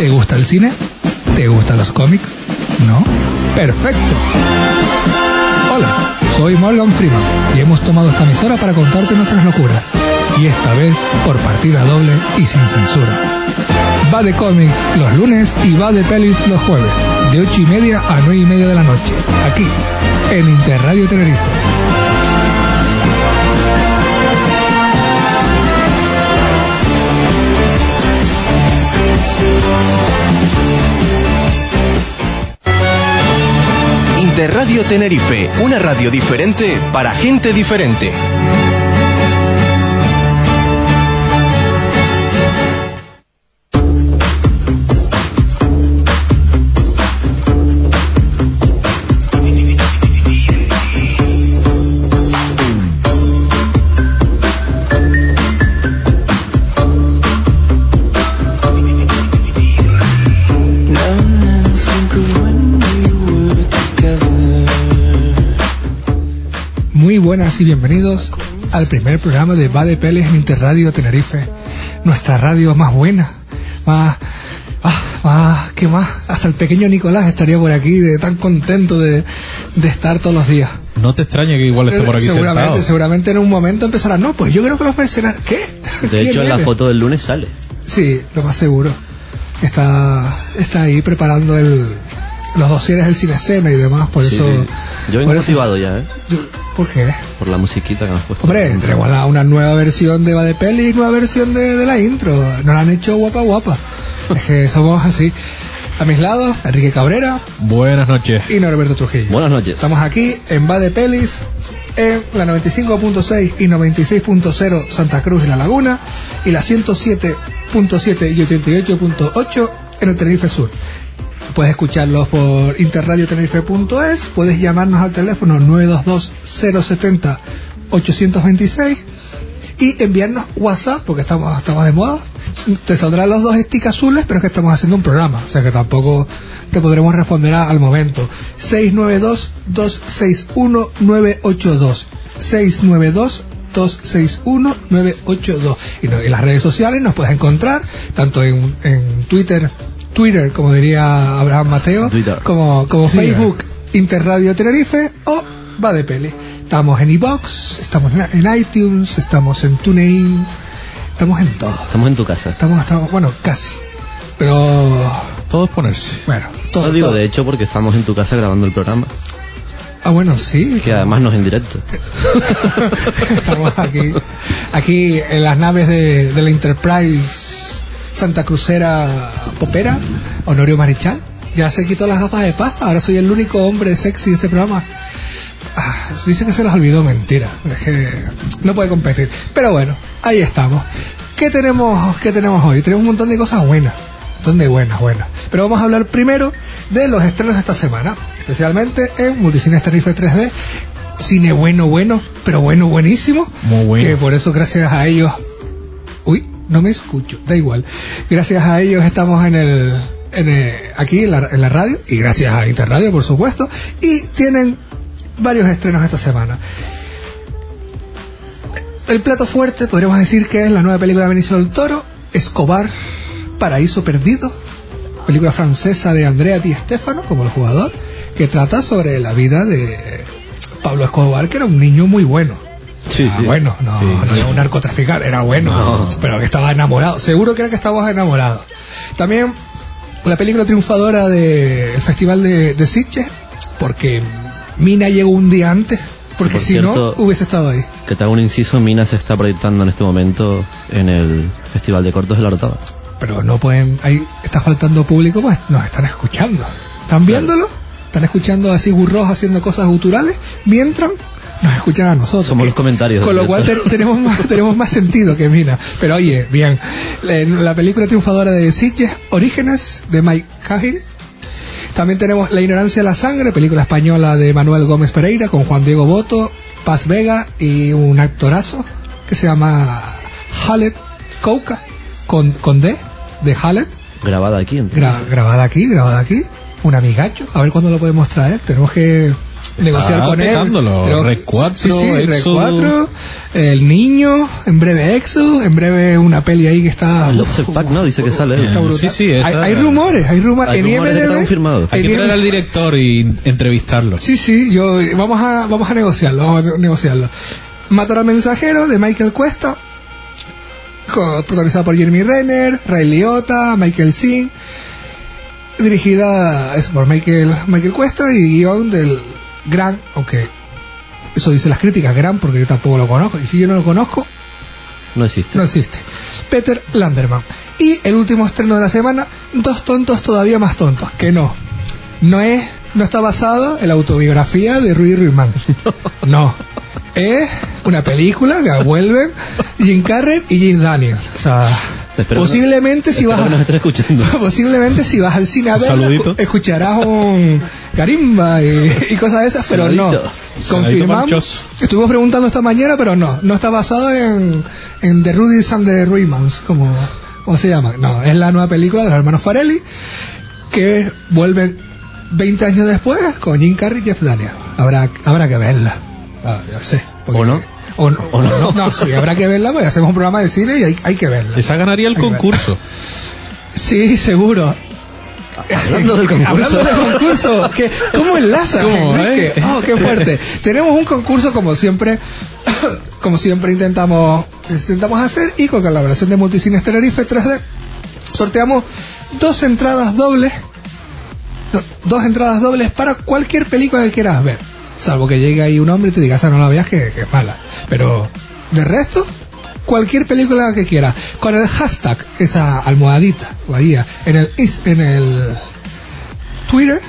¿Te gusta el cine? ¿Te gustan los cómics? ¿No? Perfecto. Hola, soy Morgan Freeman y hemos tomado esta emisora para contarte nuestras locuras. Y esta vez por partida doble y sin censura. Va de cómics los lunes y va de pelis los jueves, de 8 y media a 9 y media de la noche, aquí, en Interradio Tenerife. Interradio Tenerife, una radio diferente para gente diferente. Buenas y bienvenidos al primer programa de Va de Pelis en Interradio Tenerife. Nuestra radio más buena, más, ah, más, ¿qué más? Hasta el pequeño Nicolás estaría por aquí, de tan contento de, de estar todos los días. No te extrañe que igual esté por aquí seguramente, sentado. seguramente en un momento empezará, no, pues yo creo que los mercenarios, ¿qué? De ¿Quién hecho, en la foto del lunes sale. Sí, lo más seguro. Está, está ahí preparando el, los dosieres del cine escena y demás, por Sí, eso. Yo eso- motivado ya, ¿eh? ¿Por qué? Por la musiquita que nos puesto. Hombre, la- una nueva versión de Va de Peli y nueva versión de, de la intro. Nos la han hecho guapa guapa. es que somos así. A mis lados, Enrique Cabrera Buenas noches. y Norberto Trujillo. Buenas noches. Estamos aquí en Va de Pelis, en la 95.6 y 96.0 Santa Cruz y La Laguna, y la 107.7 y 88.8 en el Tenerife Sur. Puedes escucharlos por interradiotenerife.es, puedes llamarnos al teléfono 922-070-826 y enviarnos WhatsApp, porque estamos, estamos de moda. Te saldrán los dos stick azules, pero es que estamos haciendo un programa, o sea que tampoco te podremos responder al momento. 692-261-982. 692-261-982. Y, no- y las redes sociales nos puedes encontrar tanto en, en Twitter, Twitter, como diría Abraham Mateo, Twitter. como, como Twitter. Facebook, Interradio Tenerife o Va de Peli. Estamos en iBox, estamos en- iTunes, estamos en TuneIn, estamos en todo. Estamos en tu casa. Estamos, estamos bueno, casi. Pero, Todo es ponerse. bueno, todo. No digo todo. de hecho porque estamos en tu casa grabando el programa. Ah, bueno, sí. Que además no es en directo. Estamos aquí, aquí en las naves de, de la Enterprise Santa Crucera Popera, Honorio Marichal. Ya se quitó las gafas de pasta, ahora soy el único hombre sexy de este programa. Ah, dice que se los olvidó, mentira. Es que no puede competir. Pero bueno, ahí estamos. ¿Qué tenemos, qué tenemos hoy? Tenemos un montón de cosas buenas. Un montón de buenas, buenas. Pero vamos a hablar primero de los estrenos de esta semana. Especialmente en Multicines Tenerife 3D. Cine bueno, bueno, pero bueno, buenísimo. Muy bueno. Que por eso, gracias a ellos. No me escucho, da igual. Gracias a ellos estamos en el. En el- aquí en la, en la radio y gracias a Interradio por supuesto y tienen varios estrenos esta semana el plato fuerte podríamos decir que es la nueva película de Benicio del Toro Escobar Paraíso Perdido película francesa de Andrea Di Stefano como el jugador que trata sobre la vida de Pablo Escobar que era un niño muy bueno Sí, Ah, sí. bueno, no, Sí. no era un narcotraficante, era bueno, No. pero que estaba enamorado. Seguro que era que estabas enamorado. También la película triunfadora del Festival de, de Sitges, porque Mina llegó un día antes, porque Por si cierto- no hubiese estado ahí. Que te hago un inciso, Mina se está proyectando en este momento en el Festival de Cortos de la Orotava. Pero no pueden, ahí está faltando público, pues nos están escuchando. ¿Están viéndolo? ¿Están escuchando a Sigur Rós haciendo cosas guturales? Mientras nos escuchan a nosotros. Somos los comentarios. Con lo cual te- tenemos más, tenemos más sentido que Mina. Pero oye, bien. La, la película triunfadora de Sitges, Orígenes, de Mike Cahill. También tenemos La ignorancia de la sangre, película española de Manuel Gómez Pereira con Juan Diego Boto, Paz Vega y un actorazo que se llama Halet Kouka, con, con D, de Halet. Grabada aquí. Gra- grabada aquí, grabada aquí. Un amigacho. A ver cuándo lo podemos traer. Tenemos que negociar con él. petándolo. Tenemos- Red 4, sí, sí, Red Éxodo. 4, El Niño, en breve Exo, en breve una peli ahí que está... El Lobster Pack, ¿no? Dice que sale. está brutal. Sí, sí, esa- hay, hay rumores, hay rumores. Hay en rumores que. Hay que traer al director y entrevistarlo. Sí, sí, yo vamos a vamos a negociarlo, vamos a negociarlo. Matar al mensajero de Michael Cuesta, co- protagonizada por Jeremy Renner, Ray Liotta, Michael Singh, dirigida es por Michael Michael Cuesta y guion del gran, aunque eso dice las críticas, gran porque yo tampoco lo conozco y si yo no lo conozco, No existe. no existe. Peter Landerman. Y el último estreno de la semana, Dos tontos todavía más tontos, que no. No es, no está basado en la autobiografía de Rudy Ruimán. No. Es una película que vuelven Jim Carrey y Jim Daniel. O sea, Espero posiblemente si vas a, escuchando. posiblemente si vas al cine a verla, escucharás un carimba y, y cosas de esas, pero no. Saludito. Confirmamos. Estuvimos preguntando esta mañana, pero no, no está basado en, en The Rudy's and the Ruimans, como, como se llama. No, es la nueva película de los hermanos Farelli que vuelven 20 años después con Jim Carrey y Jeff Daniels. Habrá, habrá que verla. Ah, yo sé. porque- ¿O no? O no, ¿O no? no, sí, habrá que verla porque hacemos un programa de cine y hay, hay que verla. Esa ganaría el Hay que concurso. Sí, seguro. Hablando del concurso. Hablando del concurso, ¿qué- ¿cómo enlaza? ¿Cómo, eh? Oh, qué fuerte. Tenemos un concurso como siempre, como siempre intentamos, intentamos hacer y con colaboración de Multicines Tenerife 3D sorteamos dos entradas dobles, dos entradas dobles para cualquier película que quieras ver, salvo que llegue ahí un hombre y te diga esa no la veas que, que es mala, pero de resto cualquier película que quieras con el hashtag esa almohadita o ahí en el is- en el Twitter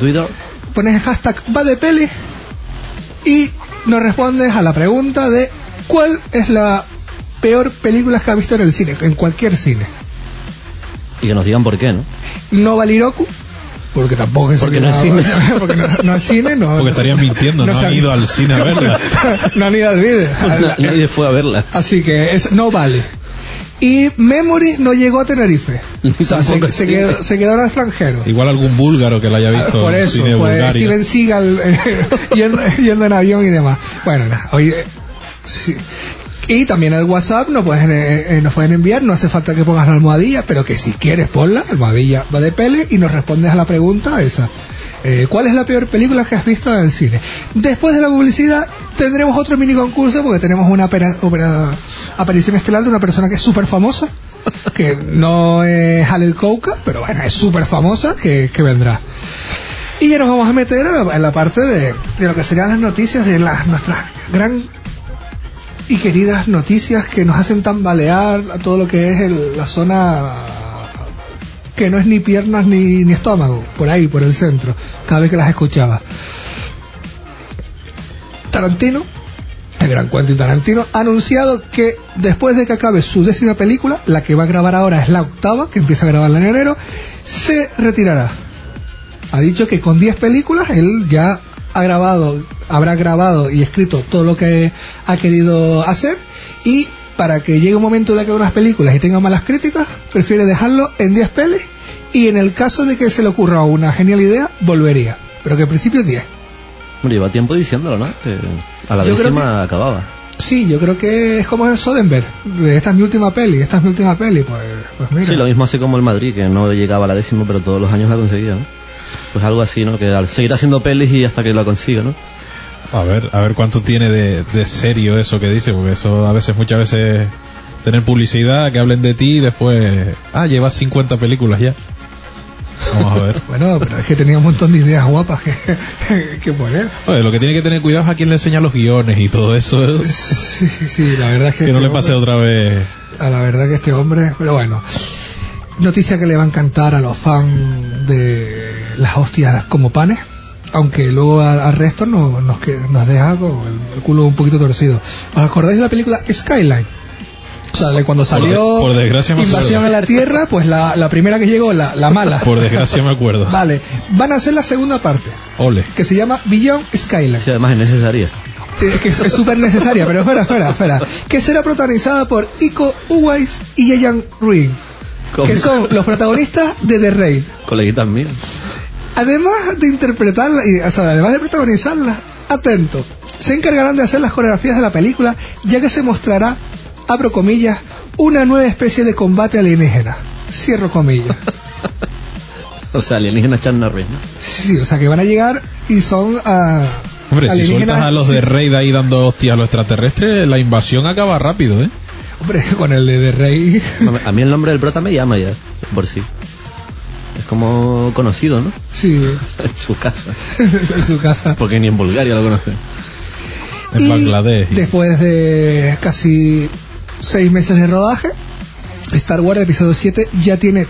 Twitter. pones el hashtag va de peli y nos respondes a la pregunta de cuál es la peor película que has visto en el cine, en cualquier cine. Y que nos digan por qué, ¿no? No Valiroku, porque tampoco es Porque no es cine. porque no, no es cine, no. Porque estarían mintiendo, no han ido al cine a verla. no han ido al vídeo. Na- Nadie fue a verla. Así que es, no vale. Y Memory no llegó a Tenerife. O sea, se, quedó, se quedó en el extranjero. Igual algún búlgaro que la haya visto Por eso, cine pues. Steven Seagal eh, yendo, yendo en avión y demás. Bueno, sí. Y también al WhatsApp nos pueden, eh, eh, nos pueden enviar, no hace falta que pongas la almohadilla, pero que si quieres ponla, almohadilla va de pele y nos respondes a la pregunta esa. Eh, ¿Cuál es la peor película que has visto en el cine? Después de la publicidad tendremos otro mini concurso porque tenemos una opera- opera- aparición estelar de una persona que es súper famosa, que no es Halel Kouka, pero bueno, es súper famosa, que, vendrá. Y ya nos vamos a meter en la, en la parte de, de lo que serían las noticias de las nuestras gran y queridas noticias que nos hacen tambalear a todo lo que es el- la zona que no es ni piernas ni, ni estómago, por ahí, por el centro, cada vez que las escuchaba. Tarantino, el gran Quentin Tarantino, ha anunciado que después de que acabe su décima película, la que va a grabar ahora es la octava, que empieza a grabarla en enero, se retirará. Ha dicho que con 10 películas él ya ha grabado, habrá grabado y escrito todo lo que ha querido hacer y para que llegue un momento de que haga unas películas y tenga malas críticas, prefiere dejarlo en 10 pelis y en el caso de que se le ocurra una genial idea, volvería. Pero que en principio 10. Hombre, lleva tiempo diciéndolo, ¿no? Que a la Yo décima acababa. Sí, yo creo que es como el Soderbergh, de esta es mi última peli, esta es mi última peli, pues, pues mira. Sí, lo mismo hace como el Madrid, que no llegaba a la décima, pero todos los años la conseguía, ¿no? Pues algo así, ¿no? Que al seguir haciendo pelis y hasta que la consiga, ¿no? A ver, a ver cuánto tiene de, de serio eso que dice, porque eso a veces, muchas veces, tener publicidad, que hablen de ti y después, ah, llevas 50 películas ya. Vamos a ver. Bueno, pero es que tenía un montón de ideas guapas que, que poner. Oye, lo que tiene que tener cuidado es a quién le enseña los guiones y todo eso. Sí, sí, la verdad es que... que no este le pase hombre- otra vez. A la verdad que este hombre, pero bueno, noticia que le va a encantar a los fans de las hostias como panes. Aunque luego al, al resto no- nos, que- nos deja con el, el culo un poquito torcido. ¿Os acordáis de la película Skyline? O sea, de cuando salió por desgracia me Invasión a acuerdo. la Tierra, pues la, la primera que llegó, la, la mala. Por desgracia me acuerdo. Vale, van a hacer la segunda parte, Ole. que se llama Beyond Skyline. Sí, además es necesaria. Eh, que es súper necesaria, pero espera, espera, espera. Que será protagonizada por Iko Uwais y Yeyan Ruin, que son los protagonistas de The Raid. coleguitas mías. Además de interpretarla, y, o sea, además de protagonizarla, atento, se encargarán de hacer las coreografías de la película, ya que se mostrará, abro comillas, una nueva especie de combate alienígena. Cierro comillas. O sea, alienígenas Chan Norris, ¿no? Sí, o sea que van a llegar y son a. Hombre, si sueltas a los de. Raid ahí dando hostias a los extraterrestres, la invasión acaba rápido, ¿eh? Hombre, con el de The Rey. A mí el nombre del prota me llama ya, por sí. Es como conocido, ¿no? Sí, En su casa. en su casa. Porque ni en Bulgaria lo conocen. En Y Bangladesh. Después de casi seis meses de rodaje, Star Wars Episodio 7 ya tiene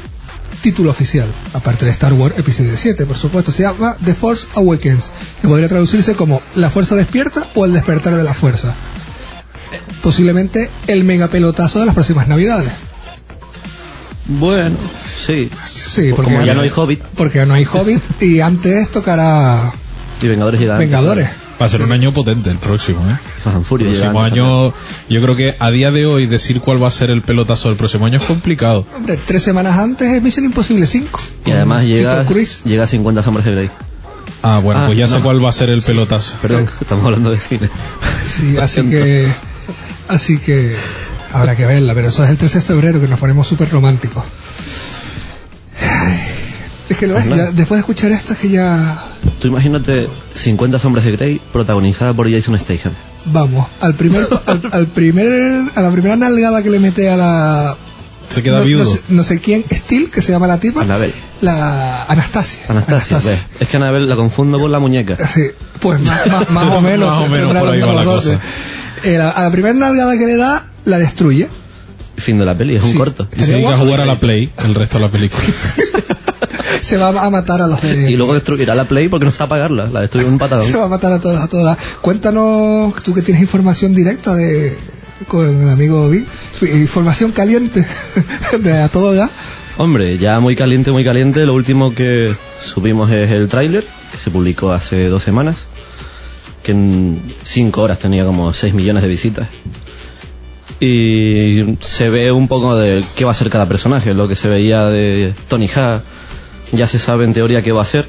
título oficial, aparte de Star Wars Episodio 7, por supuesto, se llama The Force Awakens, que podría traducirse como La Fuerza Despierta o El Despertar de la Fuerza. Eh, Posiblemente el mega pelotazo de las próximas Navidades. Bueno, sí. Sí, Pues como ya no hay Hobbit Porque ya no hay Hobbit y antes tocará y Vengadores llegan. Vengadores. Va a ser un año potente el próximo, ¿eh? El próximo año, yo creo que a día de hoy decir cuál va a ser el pelotazo del próximo año es complicado. Hombre, tres semanas antes es Mission Imposible 5. Y además llega, llega a 50 sombras de Grey. Ah, bueno, Ah, pues ya sé no. cuál va a ser el pelotazo. Perdón, estamos hablando de cine. Sí, así que, así que habrá que verla, pero eso es el 13 de febrero que nos ponemos súper románticos. Es que lo es, ya, después de escuchar esto es que ya Tú imagínate 50 sombras de Grey protagonizada por Jason Statham. vamos al primer, al, al primer, a la primera nalgada que le mete a la Se queda no, viudo. no sé, no sé quién, Steel, que se llama la tipa, Anabel. la Anastasia. Anastasia, ves. Es que Anabel la confundo con la muñeca. Sí, pues más, más- más o menos. Más o menos tendrá por ahí los va la cosa. Eh, la- a la primera nalgada que le da, la destruye. Fin de la peli, es un Sí. corto. Y se dedica a jugar a la Play el resto de la película. Se va a matar a los de... Y luego destruirá la Play porque no sabe apagarla. La destruye un patadón. Se va a matar a todas, a todas. Cuéntanos, tú que tienes información directa de con el amigo Vic, información caliente de a todo gas. Hombre, ya muy caliente, muy caliente. Lo último que subimos es el tráiler, que se publicó hace dos semanas, que en cinco horas tenía como 6 millones de visitas. Y se ve un poco de qué va a ser cada personaje. Lo que se veía de Tony Ha, ya se sabe en teoría qué va a ser.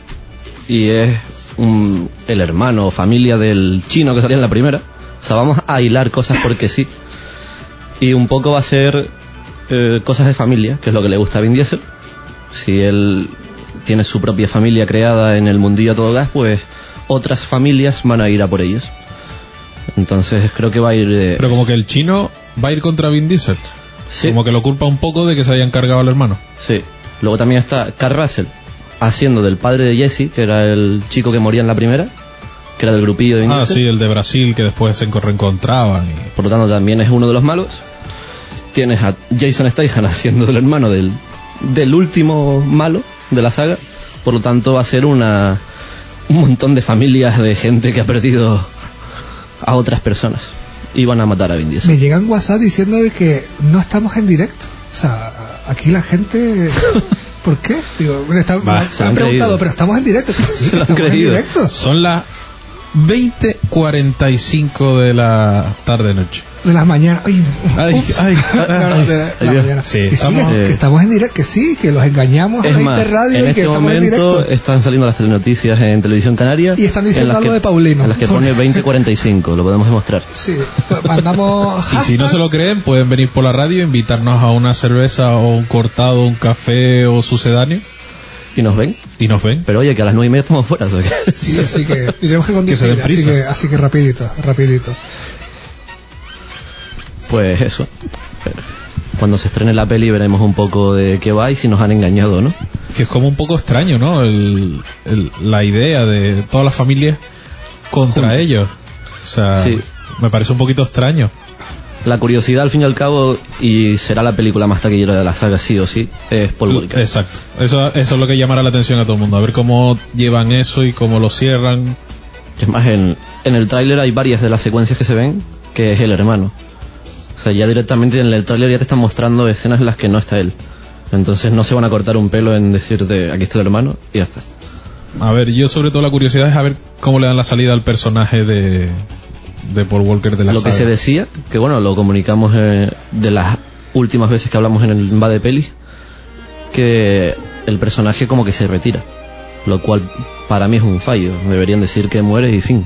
Y es un- el hermano o familia del chino que salía en la primera. O sea, vamos a hilar cosas porque sí. Y un poco va a ser eh, cosas de familia, que es lo que le gusta a Vin Diesel. Si él tiene su propia familia creada en el mundillo a todo gas, pues otras familias van a ir a por ellos. Entonces creo que va a ir... eh, Pero como que el chino va a ir contra Vin Diesel. sí, Como que lo culpa un poco de que se hayan cargado al hermano. sí. Luego también está Carl Russell haciendo del padre de Jesse, que era el chico que moría en la primera, que era del grupillo de Vin Ah, Diesel. sí, el de Brasil que después se reencontraban. Y... por lo tanto también es uno de los malos. Tienes a Jason Statham haciendo del hermano del, del último malo de la saga, por lo tanto va a ser una un montón de familias de gente que ha perdido a otras personas y van a matar a Vin Diesel. Me llegan WhatsApp diciendo de que no estamos en directo. O sea, aquí la gente... ¿Por qué? Digo, está- me han han preguntado, pero estamos en directo. Sí, sí, Se lo han en directo. Son las 20.45 de la tarde-noche. De las mañanas. Ay, Ay, ay, ay. de la- la mañana. Sí, que, sí, estamos- que eh, estamos en directo, que sí, que los engañamos Es a más, Interradio en y que este estamos en momento directo. están saliendo las telenoticias en televisión canaria Y están diciendo en algo que- de Paulino. En las que pone 2045, lo podemos demostrar. Sí, pues mandamos Y si no se lo creen, pueden venir por la radio, invitarnos a una cerveza o un cortado, un café o sucedáneo Y nos ven. y nos ven. Pero oye, que a las 9 y media estamos fuera. Sí, así que tenemos que conducir, así que, así que rapidito, rapidito. Pues eso. Cuando se estrene la peli veremos un poco de qué va y si nos han engañado o no. Que es como un poco extraño, ¿no? El, el- la idea de todas las familias contra ellos. O sea, Sí. me parece un poquito extraño. La curiosidad, al fin y al cabo, y será la película más taquillera de la saga, sí o sí, es Paul Walker. Exacto. Eso, eso es lo que llamará la atención a todo el mundo. A ver cómo llevan eso y cómo lo cierran. Es más, en, en el tráiler hay varias de las secuencias que se ven que es el hermano. O sea, ya directamente en el tráiler ya te están mostrando escenas en las que no está él. Entonces no se van a cortar un pelo en decirte aquí está el hermano y ya está. A ver, yo sobre todo la curiosidad es a ver cómo le dan la salida al personaje de, de Paul Walker de la Lo que se decía, que bueno, lo comunicamos eh, de las últimas veces que hablamos en el Va de Peli, que el personaje como que se retira. Lo cual para mí es un fallo. Deberían decir que muere y fin.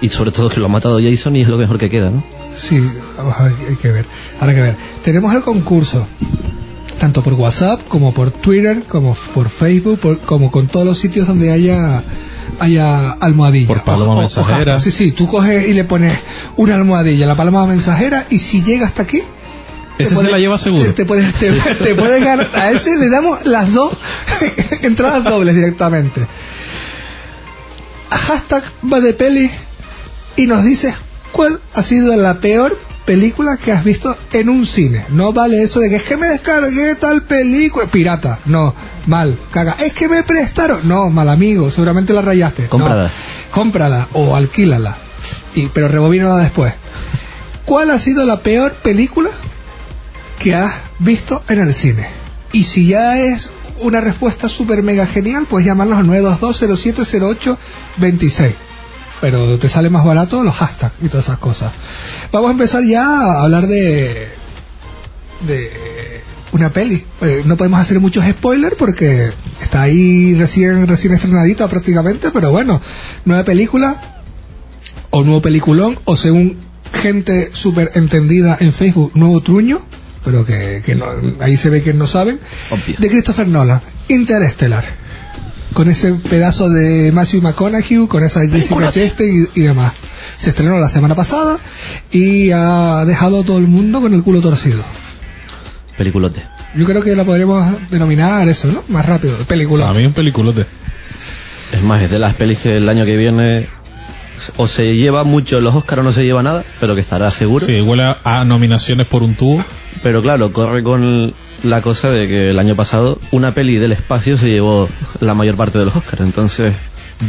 Y sobre todo que lo ha matado Jason y es lo mejor que queda, ¿no? Sí, vamos a ver, hay que ver. Habrá que ver. Tenemos el concurso, tanto por WhatsApp como por Twitter, como por Facebook, por- como con todos los sitios donde haya haya almohadilla. Por paloma O- o- o mensajera. sí, sí, tú coges y le pones una almohadilla, la paloma mensajera, y si llega hasta aquí. Ese se la lleva seguro. Te, te puedes, te, te puedes ganar. A ese le damos las dos entradas dobles directamente. Hashtag va de peli y nos dices cuál ha sido la peor película que has visto en un cine. No vale eso de que es que me descargué tal película. Pirata, no, mal, caga. Es que me prestaron, no, mal amigo, seguramente la rayaste. No, Cómprala. cómprala o alquílala. Y, pero rebobínala después. ¿Cuál ha sido la peor película que has visto en el cine? Y si ya es una respuesta súper mega genial, puedes llamarnos al 922-0708-26. Pero te sale más barato los hashtags y todas esas cosas. Vamos a empezar ya a hablar de de una peli. Eh, no podemos hacer muchos spoilers porque está ahí recién recién estrenadita prácticamente, pero bueno, nueva película o nuevo peliculón o según gente súper entendida en Facebook, nuevo truño, pero que, que no, ahí se ve que no saben, Obvio. de Christopher Nolan, Interestelar, con ese pedazo de Matthew McConaughey, con esa Jessica Chastain y, y demás. Se estrenó la semana pasada y ha dejado a todo el mundo con el culo torcido. Peliculote. Yo creo que la podríamos denominar eso, ¿no? Más rápido, película. A mí un peliculote. Es más, es de las pelis que el año que viene o se lleva mucho los Oscars o no se lleva nada, pero que estará seguro. Sí, huele a, a nominaciones por un tubo. Pero claro, corre con la cosa de que el año pasado una peli del espacio se llevó la mayor parte de los Oscars, entonces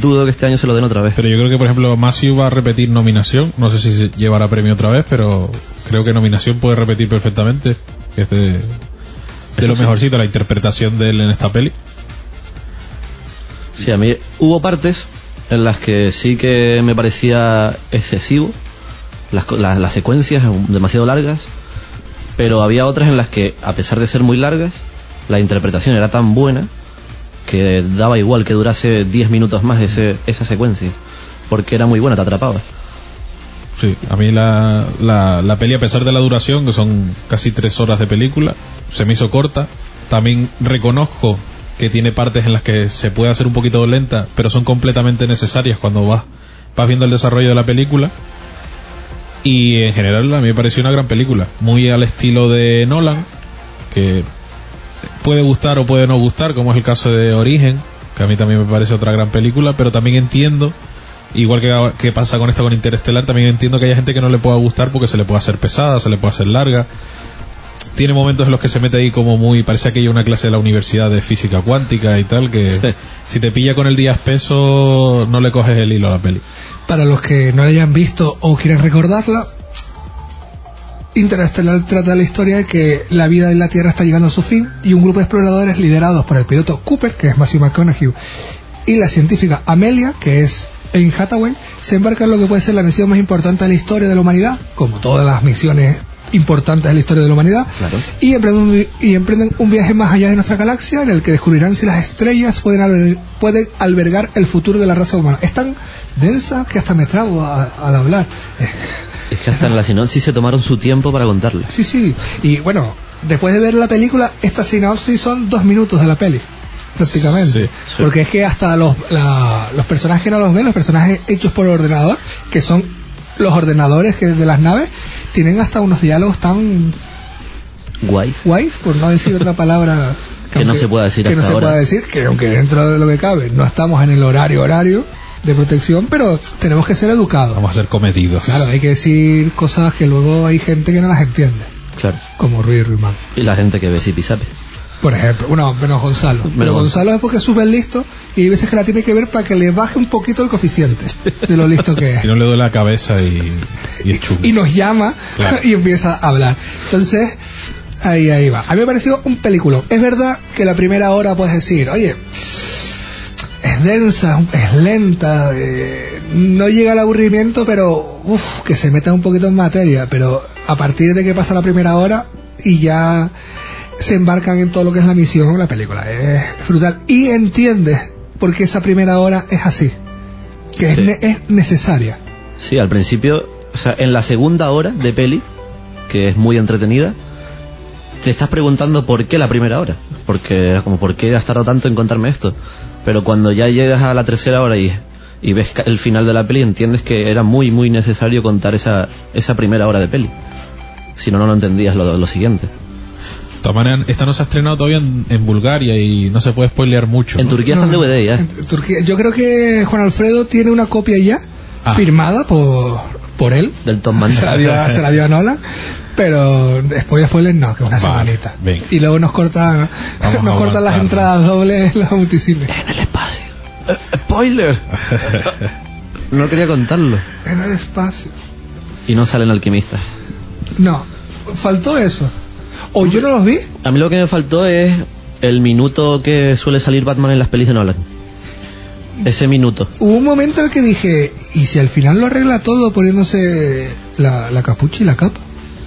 dudo que este año se lo den otra vez. Pero yo creo que, por ejemplo, Matthew va a repetir nominación. No sé si se llevará premio otra vez, pero creo que nominación puede repetir perfectamente. Que es de, de lo sí. mejorcito, la interpretación de él en esta peli. Sí, a mí hubo partes en las que sí que me parecía excesivo, las, las, las secuencias demasiado largas, pero había otras en las que, a pesar de ser muy largas, la interpretación era tan buena que daba igual que durase 10 minutos más ese, esa secuencia, porque era muy buena, te atrapaba. Sí, a mí la, la, la peli, a pesar de la duración, que son casi tres horas de película, se me hizo corta. También reconozco que tiene partes en las que se puede hacer un poquito lenta, pero son completamente necesarias cuando vas, vas viendo el desarrollo de la película. Y en general a mí me pareció una gran película, muy al estilo de Nolan, que puede gustar o puede no gustar, como es el caso de Origen, que a mí también me parece otra gran película, pero también entiendo, igual que, que pasa con esta con Interestelar, también entiendo que haya gente que no le pueda gustar porque se le puede hacer pesada, se le puede hacer larga. Tiene momentos en los que se mete ahí como muy, parece que hay una clase de la universidad de física cuántica y tal, que Sí. si te pilla con el día espeso no le coges el hilo a la peli. Para los que no la hayan visto o quieren recordarla, Interestelar trata la historia de que la vida en la Tierra está llegando a su fin y un grupo de exploradores liderados por el piloto Cooper, que es Matthew McConaughey, y la científica Amelia, que es Anne Hathaway, se embarcan en lo que puede ser la misión más importante de la historia de la humanidad, como todas las misiones importantes de la historia de la humanidad, Claro. y, emprenden un, vi- y emprenden un viaje más allá de nuestra galaxia en el que descubrirán si las estrellas pueden, alber- pueden albergar el futuro de la raza humana. Es tan densa que hasta me trago al hablar. Es que hasta en la sinopsis se tomaron su tiempo para contarla. Sí, sí. Y bueno, después de ver la película, esta sinopsis son dos minutos de la peli. Prácticamente. Sí, sí. Porque es que hasta los, la- los personajes que no los ven, los personajes hechos por ordenador, que son los ordenadores que de las naves, tienen hasta unos diálogos tan Guays. guays, por no decir otra palabra Que no se pueda decir que no hasta se ahora. pueda decir, que aunque dentro de lo que cabe no estamos en el horario horario, de protección, pero tenemos que ser educados. Vamos a ser comedidos. Claro, hay que decir cosas que luego hay gente que no las entiende, Claro. como Ruiz Ruimán. Y la gente que ve si pisape. Por ejemplo, bueno, menos Gonzalo. Pero Menos Gonzalo es porque es súper listo y hay veces que la tiene que ver para que le baje un poquito el coeficiente de lo listo que es. Si no le doy la cabeza y, y es chulo. y nos llama Claro. y empieza a hablar. Entonces, ahí, ahí va. A mí me pareció un película. Es verdad que la primera hora puedes decir, oye, es densa, es lenta, eh, no llega al aburrimiento, pero uff, que se meta un poquito en materia. Pero a partir de que pasa la primera hora y ya se embarcan en todo lo que es la misión, la película es brutal. Y entiendes por qué esa primera hora es así, que es, ne- es necesaria. Sí, al principio, o sea, en la segunda hora de peli, que es muy entretenida, te estás preguntando por qué la primera hora. Porque era como, ¿por qué has tardado tanto en contarme esto? Pero cuando ya llegas a la tercera hora y, y ves el final de la peli, entiendes que era muy, muy necesario contar esa, esa primera hora de peli. Si no, no lo entendías lo, lo siguiente. De todas maneras, esta no se ha estrenado todavía en, en Bulgaria y no se puede spoilear mucho. En ¿no? Turquía está en No, DVD ya. en Turquía. Yo creo que Juan Alfredo tiene una copia ya, Ah. firmada por, por él. Del Tom Man. Se la, dio, a- se la dio a Nolan. Pero después spoiler no, que es una Vale, semanita. Y luego nos cortan, Vamos nos cortan las entradas dobles en los multicines. En el espacio. Eh, spoiler. no quería contarlo. En el espacio. Y no salen alquimistas. No, faltó eso. O yo no los vi. A mí lo que me faltó es el minuto que suele salir Batman en las pelis de Nolan. Ese minuto. Hubo un momento en el que dije, ¿y si al final lo arregla todo poniéndose la, la capucha y la capa?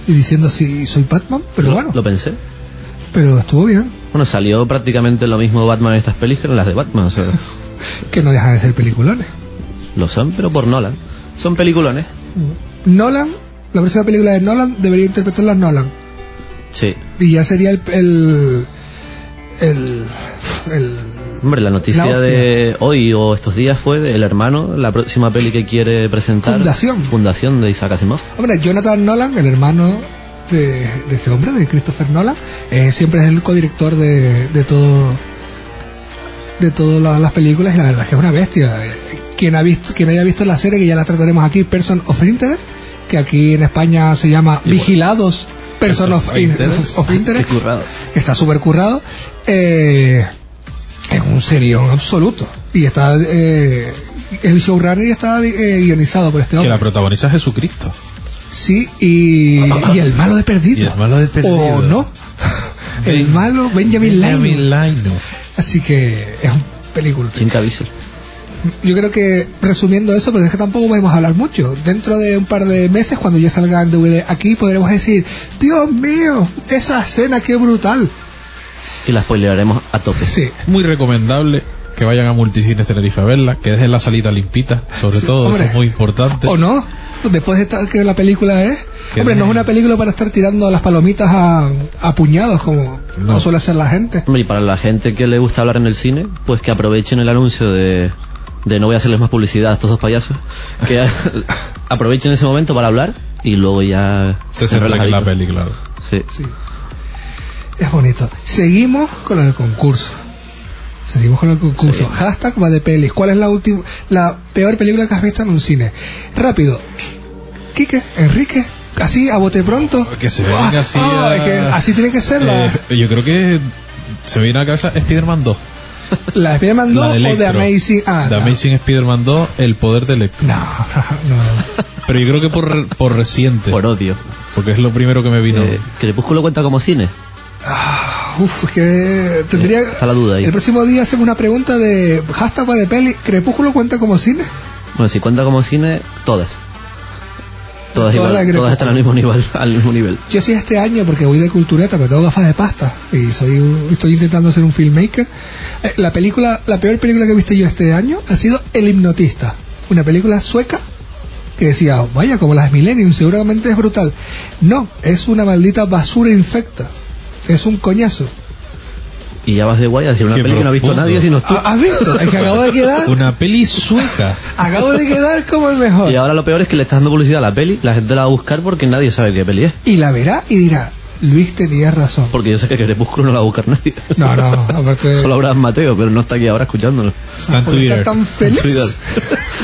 Y diciendo, sí, soy Batman, pero bueno, Lo pensé. pero estuvo bien. Bueno, salió prácticamente lo mismo Batman en estas pelis que en las de Batman. O sea, Que no dejan de ser peliculones. lo son, pero por Nolan. Son peliculones. Nolan, la próxima película de Nolan debería interpretarla Nolan. Sí. Y ya sería el. el. el. el- Hombre, la noticia La de hoy o estos días fue de El Hermano, la próxima peli que quiere presentar. Fundación. Fundación de Isaac Asimov. Hombre, Jonathan Nolan, el hermano de, de este hombre, de Christopher Nolan, eh, siempre es el codirector de, de todo de todas la- las películas y la verdad es que es una bestia. Quien ha visto, quien haya visto la serie que ya la trataremos aquí, Person of Interest, que aquí en España se llama Vigilados Person of, Interest. of Interest, Qué currado. que está súper currado, eh, es un serión absoluto. Y está eh, el showrunner y está eh, guionizado por este Que hombre. la protagoniza Jesucristo. Sí, y, y el malo de perdido. Y el malo de Perdido. O no. El malo Benjamin Lane. Laino. Así que es un película. Sin aviso. Yo creo que resumiendo eso, porque es que tampoco podemos hablar mucho. Dentro de un par de meses, cuando ya salga en DVD aquí, podremos decir: Dios mío, esa escena, qué brutal. Y la spoilearemos a tope. Sí. Muy recomendable que vayan a Multicines Tenerife a verla, que dejen la salita limpita, sobre Sí, todo, hombre. eso es muy importante. ¿O no? Después de esta, que la película es. Que Hombre, no es una película para estar tirando las palomitas a, a puñados, como no. No. suele hacer la gente. Hombre, y para la gente que le gusta hablar en el cine, pues que aprovechen el anuncio de, de no voy a hacerles más publicidad a estos dos payasos, que aprovechen ese momento para hablar y luego ya Se centran en la peli, claro. Sí. Sí. Es bonito. Seguimos con el concurso. Seguimos con el concurso. Sí. Hashtag va de pelis. ¿Cuál es la última, la peor película que has visto en un cine? Rápido. Quique, Enrique, así a bote pronto. Que se venga así. ah, a- es que así tiene que ser la, Eh, yo creo que se viene a casa Spider-Man 2. La de Spider-Man 2 la de o de. Amazing. Ah, The no. Amazing Spider-Man 2, El poder de Electro. No, no. Pero yo creo que por, por reciente. Por odio. Porque es lo primero que me vino. Eh, ¿Crepúsculo cuenta como cine? Ah, uf, es que tendría. Eh, está la duda ahí. El próximo día hacemos una pregunta de hashtag de peli. ¿Crepúsculo cuenta como cine? Bueno, si cuenta como cine, todas. Todas, igual, están al mismo nivel. Al mismo nivel. Yo sí este año, porque voy de cultureta, pero tengo gafas de pasta y soy un- estoy intentando ser un filmmaker. Eh, la película, la peor película que he visto yo este año ha sido El hipnotista, una película sueca que decía, vaya, como las Millennium, seguramente es brutal. No, es una maldita basura infecta. Es un coñazo. Y ya vas de guay a decir una Qué peli que no ha visto nadie sino tú. Ah, ¿Has visto? Es que acabo de quedar, Una peli sueca. acabo de quedar como el mejor. Y ahora lo peor es que le estás dando publicidad a la peli, la gente la va a buscar porque nadie sabe qué peli es. Y la verá y dirá, Luis tenías razón. Porque yo sé que Crepúsculo no la va a buscar nadie. No, no, aparte... Solo habrá Mateo, pero no está aquí ahora escuchándolo. Está en Twitter. está tan feliz. Twitter.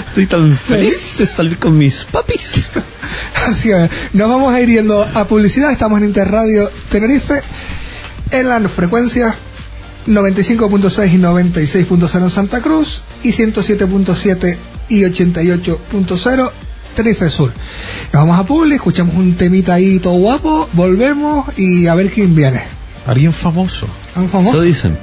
Estoy tan feliz de salir con mis papis. Así que nos vamos a ir yendo a publicidad. Estamos en Interradio Tenerife en las frecuencias 95.6 y 96.0 en Santa Cruz y 107.7 y 88.0 Tenerife Sur. Nos vamos a Publi, escuchamos un temita ahí todo guapo, volvemos y a ver quién viene. Alguien famoso. ¿Un famoso? Eso dicen.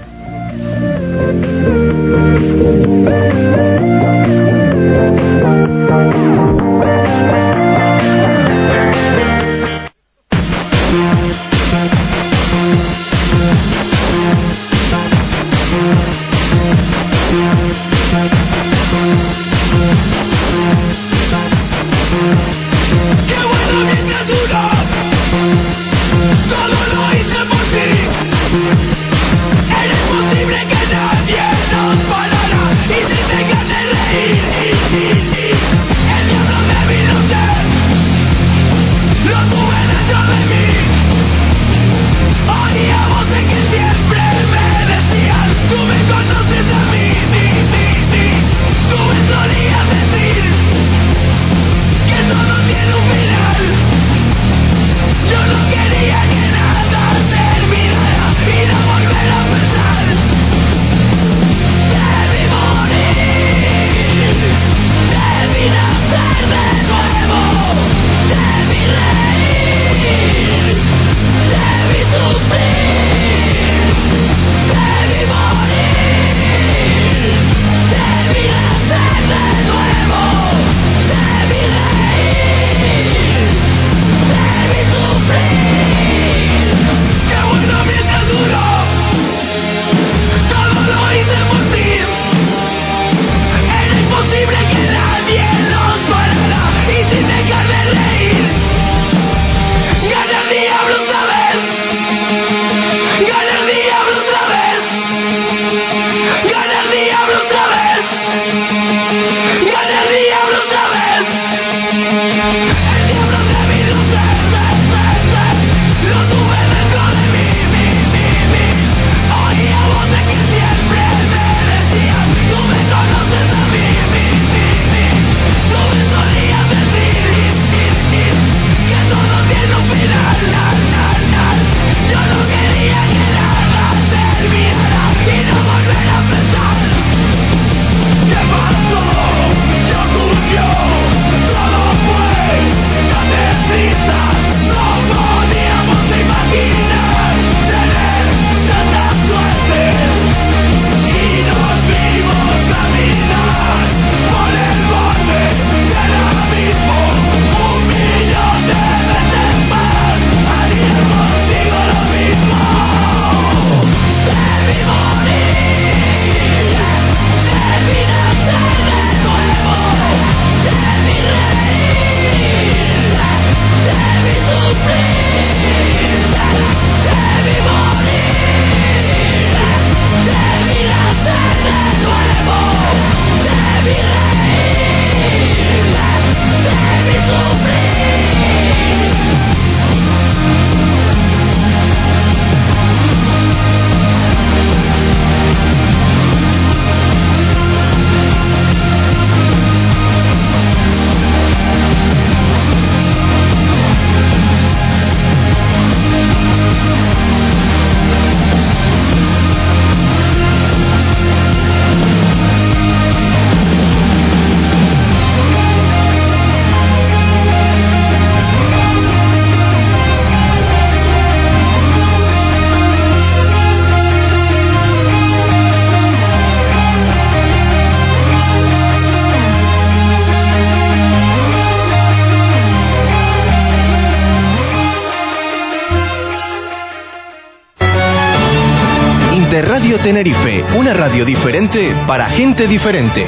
Para gente diferente.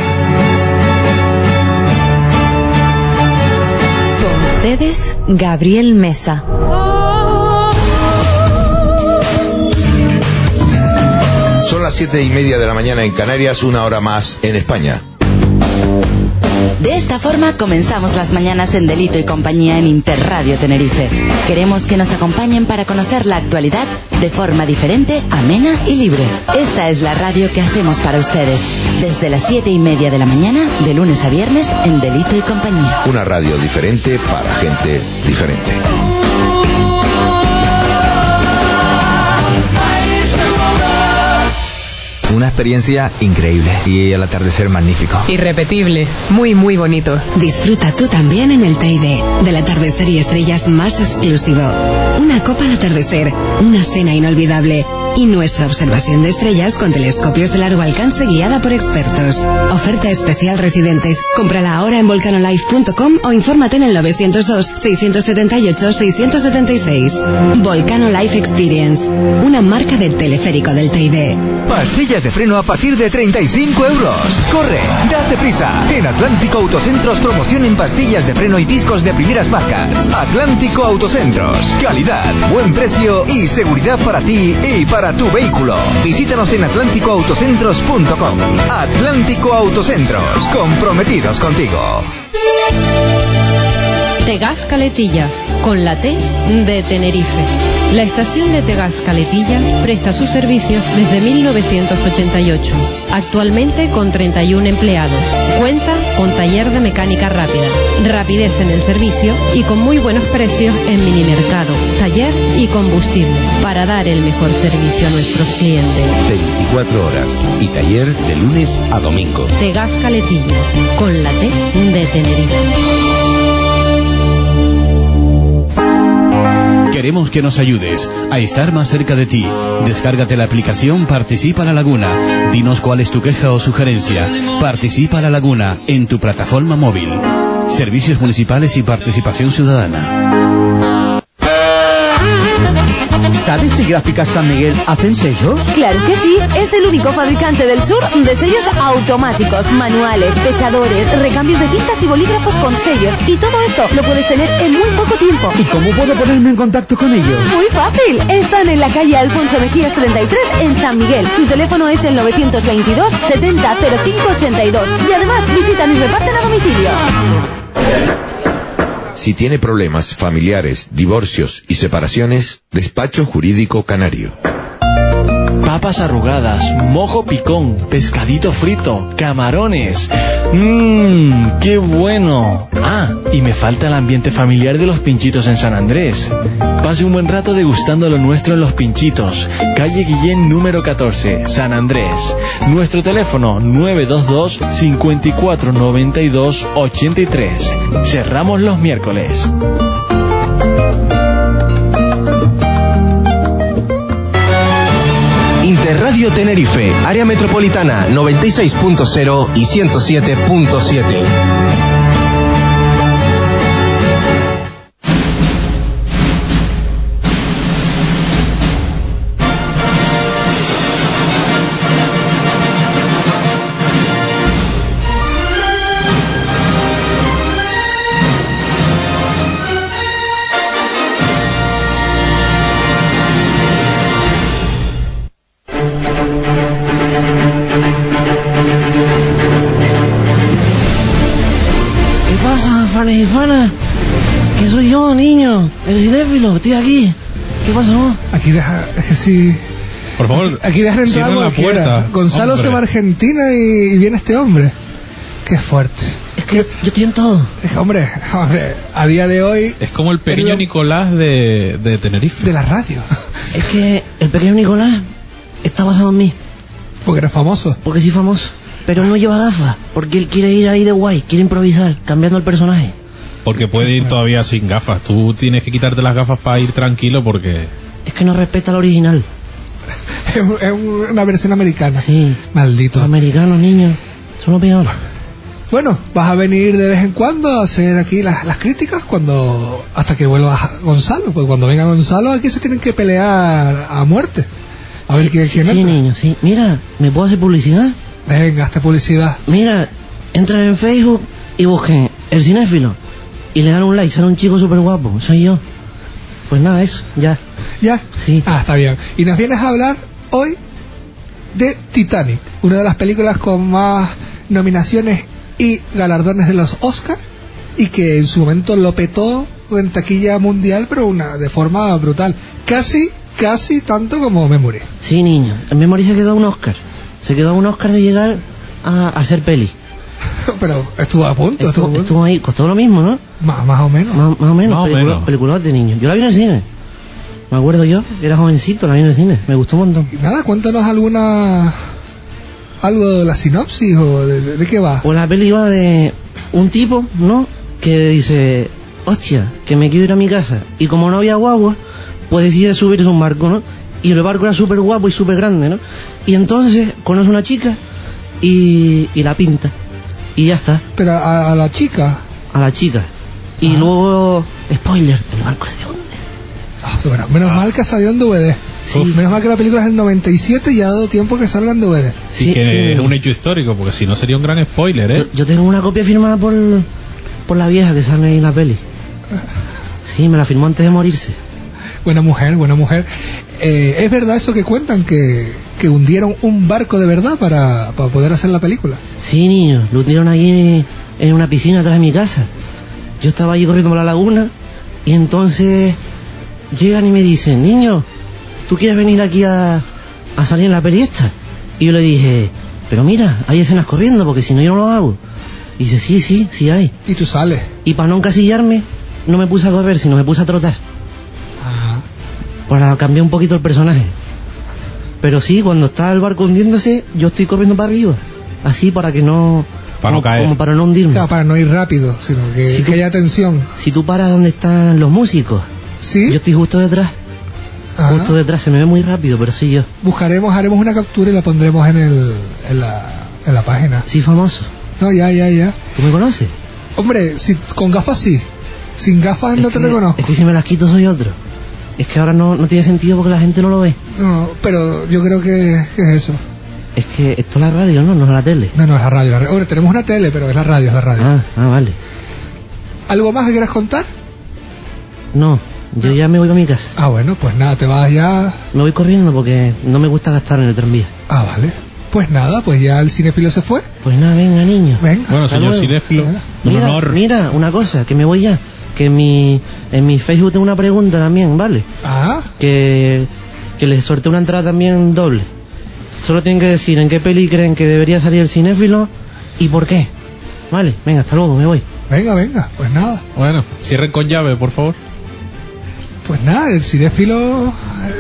Con ustedes, Gabriel Mesa. las siete y media de la mañana en Canarias, una hora más en España. De esta forma comenzamos las mañanas en Delito y Compañía en Interradio Tenerife. Queremos que nos acompañen para conocer la actualidad de forma diferente, amena y libre. Esta es la radio que hacemos para ustedes, desde las siete y media de la mañana, de lunes a viernes, en Delito y Compañía. Una radio diferente para gente diferente. Una experiencia increíble y el atardecer magnífico. Irrepetible, muy muy bonito. Disfruta tú también en el Teide del atardecer y estrellas más exclusivo. Una copa al atardecer, una cena inolvidable y nuestra observación de estrellas con telescopios de largo alcance guiada por expertos. Oferta especial residentes. Cómprala ahora en volcanolife.com o infórmate en el 902 678 676. Volcano Life Experience, una marca del teleférico del Teide. Pastillas de freno a partir de 35 euros. Corre, date prisa. En Atlántico Autocentros promoción en pastillas de freno y discos de primeras marcas. Atlántico Autocentros. Calidad, buen precio y seguridad para ti y para tu vehículo. Visítanos en atlánticoautocentros.com. Atlántico Autocentros. Comprometidos contigo. Tegas Caletilla, con la T de Tenerife. La estación de Tegas Caletilla presta sus servicios desde 1988, actualmente con 31 empleados. Cuenta con taller de mecánica rápida, rapidez en el servicio y con muy buenos precios en minimercado, taller y combustible, para dar el mejor servicio a nuestros clientes. 24 horas y taller de lunes a domingo. Tegas Caletilla, con la T de Tenerife. Queremos que nos ayudes a estar más cerca de ti. Descárgate la aplicación Participa la Laguna. Dinos cuál es tu queja o sugerencia. Participa la Laguna en tu plataforma móvil. Servicios municipales y participación ciudadana. ¿Sabes si Gráficas San Miguel hacen sellos? Claro que sí, es el único fabricante del sur de sellos automáticos, manuales, fechadores, recambios de tintas y bolígrafos con sellos. Y todo esto lo puedes tener en muy poco tiempo. ¿Y cómo puedo ponerme en contacto con ellos? Muy fácil. Están en la calle Alfonso Mejías 33 en San Miguel. Su teléfono es el 922 70 0582. Y además visitan y reparten a domicilio. Si tiene problemas familiares, divorcios y separaciones, Despacho Jurídico Canario. Papas arrugadas, mojo picón, pescadito frito, camarones. Mmm, qué bueno. Ah, y me falta el ambiente familiar de los pinchitos en San Andrés. Pase un buen rato degustando lo nuestro en los pinchitos. Calle Guillén número 14, San Andrés. Nuestro teléfono 922 5492 83. Cerramos los miércoles. Interradio Tenerife, área metropolitana 96.0 y 107.7. cinéfilo, estoy aquí. ¿Qué pasó? Aquí deja, es que sí. Por favor, Aquí deja entrar la puerta. Gonzalo hombre. se va a Argentina y, y viene este hombre. Qué fuerte. Es que yo, yo estoy en todo. Es que, hombre, hombre, a día de hoy. Es como el pequeño Nicolás de, de Tenerife. De la radio. Es que el pequeño Nicolás está basado en mí. Porque eres famoso. Porque soy famoso. Pero no lleva gafas. Porque él quiere ir ahí de guay. Quiere improvisar, cambiando el personaje. Porque puede ir todavía sin gafas. Tú tienes que quitarte las gafas para ir tranquilo porque... Es que no respeta al original. Es, un- es un- una versión americana. Sí. Maldito. Los americanos, niños, son lo peor. Bueno, vas a venir de vez en cuando a hacer aquí las, las críticas cuando hasta que vuelva Gonzalo. Pues cuando venga Gonzalo aquí se tienen que pelear a muerte. A ver quién, quién Sí, entra. niño, sí. Mira, ¿me puedo hacer publicidad? Venga, esta publicidad. Mira, entran en Facebook y busquen El Cinéfilo. Y le dan un like, sale un chico súper guapo. Soy yo. Pues nada, eso, ya. ¿Ya? Sí. Ah, está bien. Y nos vienes a hablar hoy de Titanic, una de las películas con más nominaciones y galardones de los Oscars y que en su momento lo petó en taquilla mundial, pero una de forma brutal, casi casi tanto como Memory. Sí, niño. El Memory se quedó un Oscar. Se quedó un Oscar de llegar a, a hacer peli. pero estuvo a punto, estuvo, Estuvo, a punto. estuvo ahí, costó lo mismo, ¿no? Más, más o menos. Más, más o menos. Más o pelicula- menos. peliculón de niño. Yo la vi en el cine. Me acuerdo yo, era jovencito, la vi en el cine. Me gustó un montón. Y nada, cuéntanos alguna algo de la sinopsis o de, de- de qué va. Pues la peli iba de un tipo, ¿no? Que dice, hostia, que me quiero ir a mi casa. Y como no había guagua, pues decide subirse a un barco, ¿no? Y el barco era súper guapo y súper grande, ¿no? Y entonces conoce una chica y, y la pinta. Y ya está, Pero a, a la chica, a la chica. Y luego, spoiler, el barco se hunde. ah, bueno, menos mal que salió en DVD. Sí. Menos mal que la película es del 97 y ya ha dado tiempo que salga en DVD. Y Sí, que sí. es un hecho histórico, porque si no sería un gran spoiler, ¿eh? Yo, yo tengo una copia firmada por, por la vieja que sale ahí en la peli. Sí, me la firmó antes de morirse. Buena mujer, buena mujer. Eh, ¿Es verdad eso que cuentan que, que hundieron un barco de verdad para, para poder hacer la película? Sí, niño, lo hundieron allí en una piscina atrás de mi casa. Yo estaba allí corriendo por la laguna y entonces llegan y me dicen, niño, ¿tú quieres venir aquí a, a salir en la peli esta? Y yo le dije, pero mira, hay escenas corriendo porque si no yo no lo hago. Y dice, sí, sí, sí hay. Y tú sales. Y para no encasillarme, no me puse a correr, sino me puse a trotar. Para cambiar un poquito el personaje. Pero sí, cuando está el barco hundiéndose, yo estoy corriendo para arriba. Así para que no... Para no como- caer. Como para no hundirme. Claro, para no ir rápido, sino que, Si que tú- haya tensión. Si tú paras donde están los músicos, ¿Sí? yo estoy justo detrás. Ajá. Justo detrás, se me ve muy rápido, pero soy yo. Buscaremos, haremos una captura y la pondremos en, el, en, la, en la página. Sí, famoso. No, ya, ya, ya. ¿Tú me conoces? Hombre, si, con gafas sí. Sin gafas no te que- reconozco. Es que si me las quito soy otro. Es que ahora no, no tiene sentido porque la gente no lo ve. No, pero yo creo que, que es eso. Es que esto es la radio, ¿no? No es la tele. No, no, es la radio. la radio. Tenemos una tele, pero es la radio, es la radio. Ah, ah, vale. ¿Algo más que quieras contar? No, yo ya me voy a mi casa. Ah, bueno, pues nada, te vas ya. Me voy corriendo porque no me gusta gastar en el tranvía. Ah, vale. Pues nada, pues ya el cinéfilo se fue. Pues nada, venga, niño. Venga. Bueno, Hasta señor luego. cinéfilo, un Mira, honor. mira, una cosa, que me voy ya. Que en mi, en mi Facebook tengo una pregunta también, ¿vale? Ah, Que, que les sorteo una entrada también doble. Solo tienen que decir en qué peli creen que debería salir el cinéfilo y por qué. Vale, venga, hasta luego, me voy. venga, venga. Pues nada. Bueno, cierren con llave, por favor. Pues nada, el cinéfilo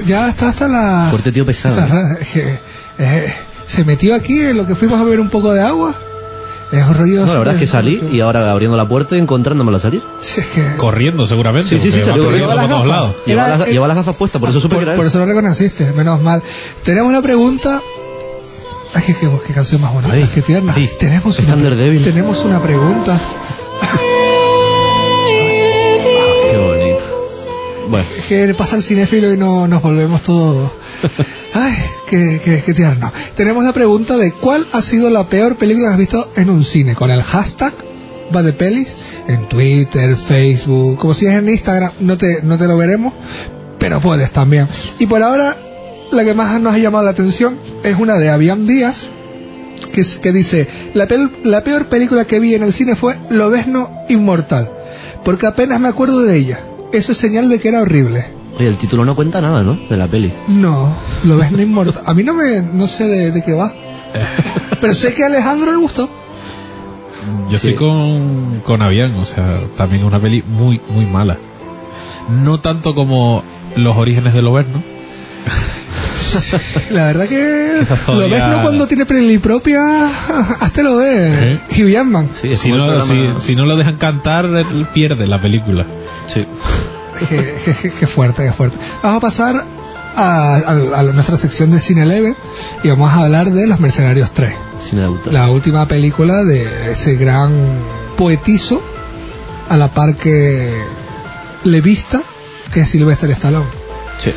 ya está hasta la. Fuerte tío pesado. Es que, eh, se metió aquí en lo que fuimos a beber un poco de agua. Es un rollo. No, la verdad es que salí y ahora abriendo la puerta y encontrándomelo al salir. Sí, es que- Corriendo, seguramente. Sí, sí, sí, salió corriendo las todos gafas. lados. Lleva, Era- las, lleva las gafas puestas, por eso supe que por, era por eso lo reconociste, menos mal. Tenemos una pregunta. Ay, qué, qué- qué canción más bonita, Ay, qué tierna. ay, tenemos, es una, Thunderdevil. tenemos una pregunta. Qué bonito. Bueno, Es que pasa el cinéfilo y no nos volvemos todos. Ay, qué, tierno. Tenemos la pregunta de cuál ha sido la peor película que has visto en un cine. Con el hashtag va de pelis en Twitter, Facebook, como si es en Instagram, no te, no te lo veremos, pero puedes también. Y por ahora, la que más nos ha llamado la atención es una de Avian Díaz, que, que dice, la, pel- la peor película que vi en el cine fue Lobezno Inmortal, porque apenas me acuerdo de ella. Eso es señal de que era horrible. Oye, el título no cuenta nada, ¿no? De la peli. No, lo ves no inmortal. A mí no me, no sé de, de qué va. Pero sé que a Alejandro le gustó. Yo Sí. estoy con, con Avian, o sea, también una peli muy, muy mala. No tanto como Los Orígenes del Oberno. La verdad que Quizás lo ves todavía- no cuando tiene peli propia, hasta lo ve. Sí. Hugh Jackman. Sí, Si no, si, si no lo dejan cantar, pierde la película. Sí. Qué, qué- qué- qué fuerte, qué fuerte. Vamos a pasar a, a- a nuestra sección de Cine Leve y vamos a hablar de Los Mercenarios 3. Cine de autor. La última película de ese gran poetizo a la par que levista que es Sylvester Stallone. Sí.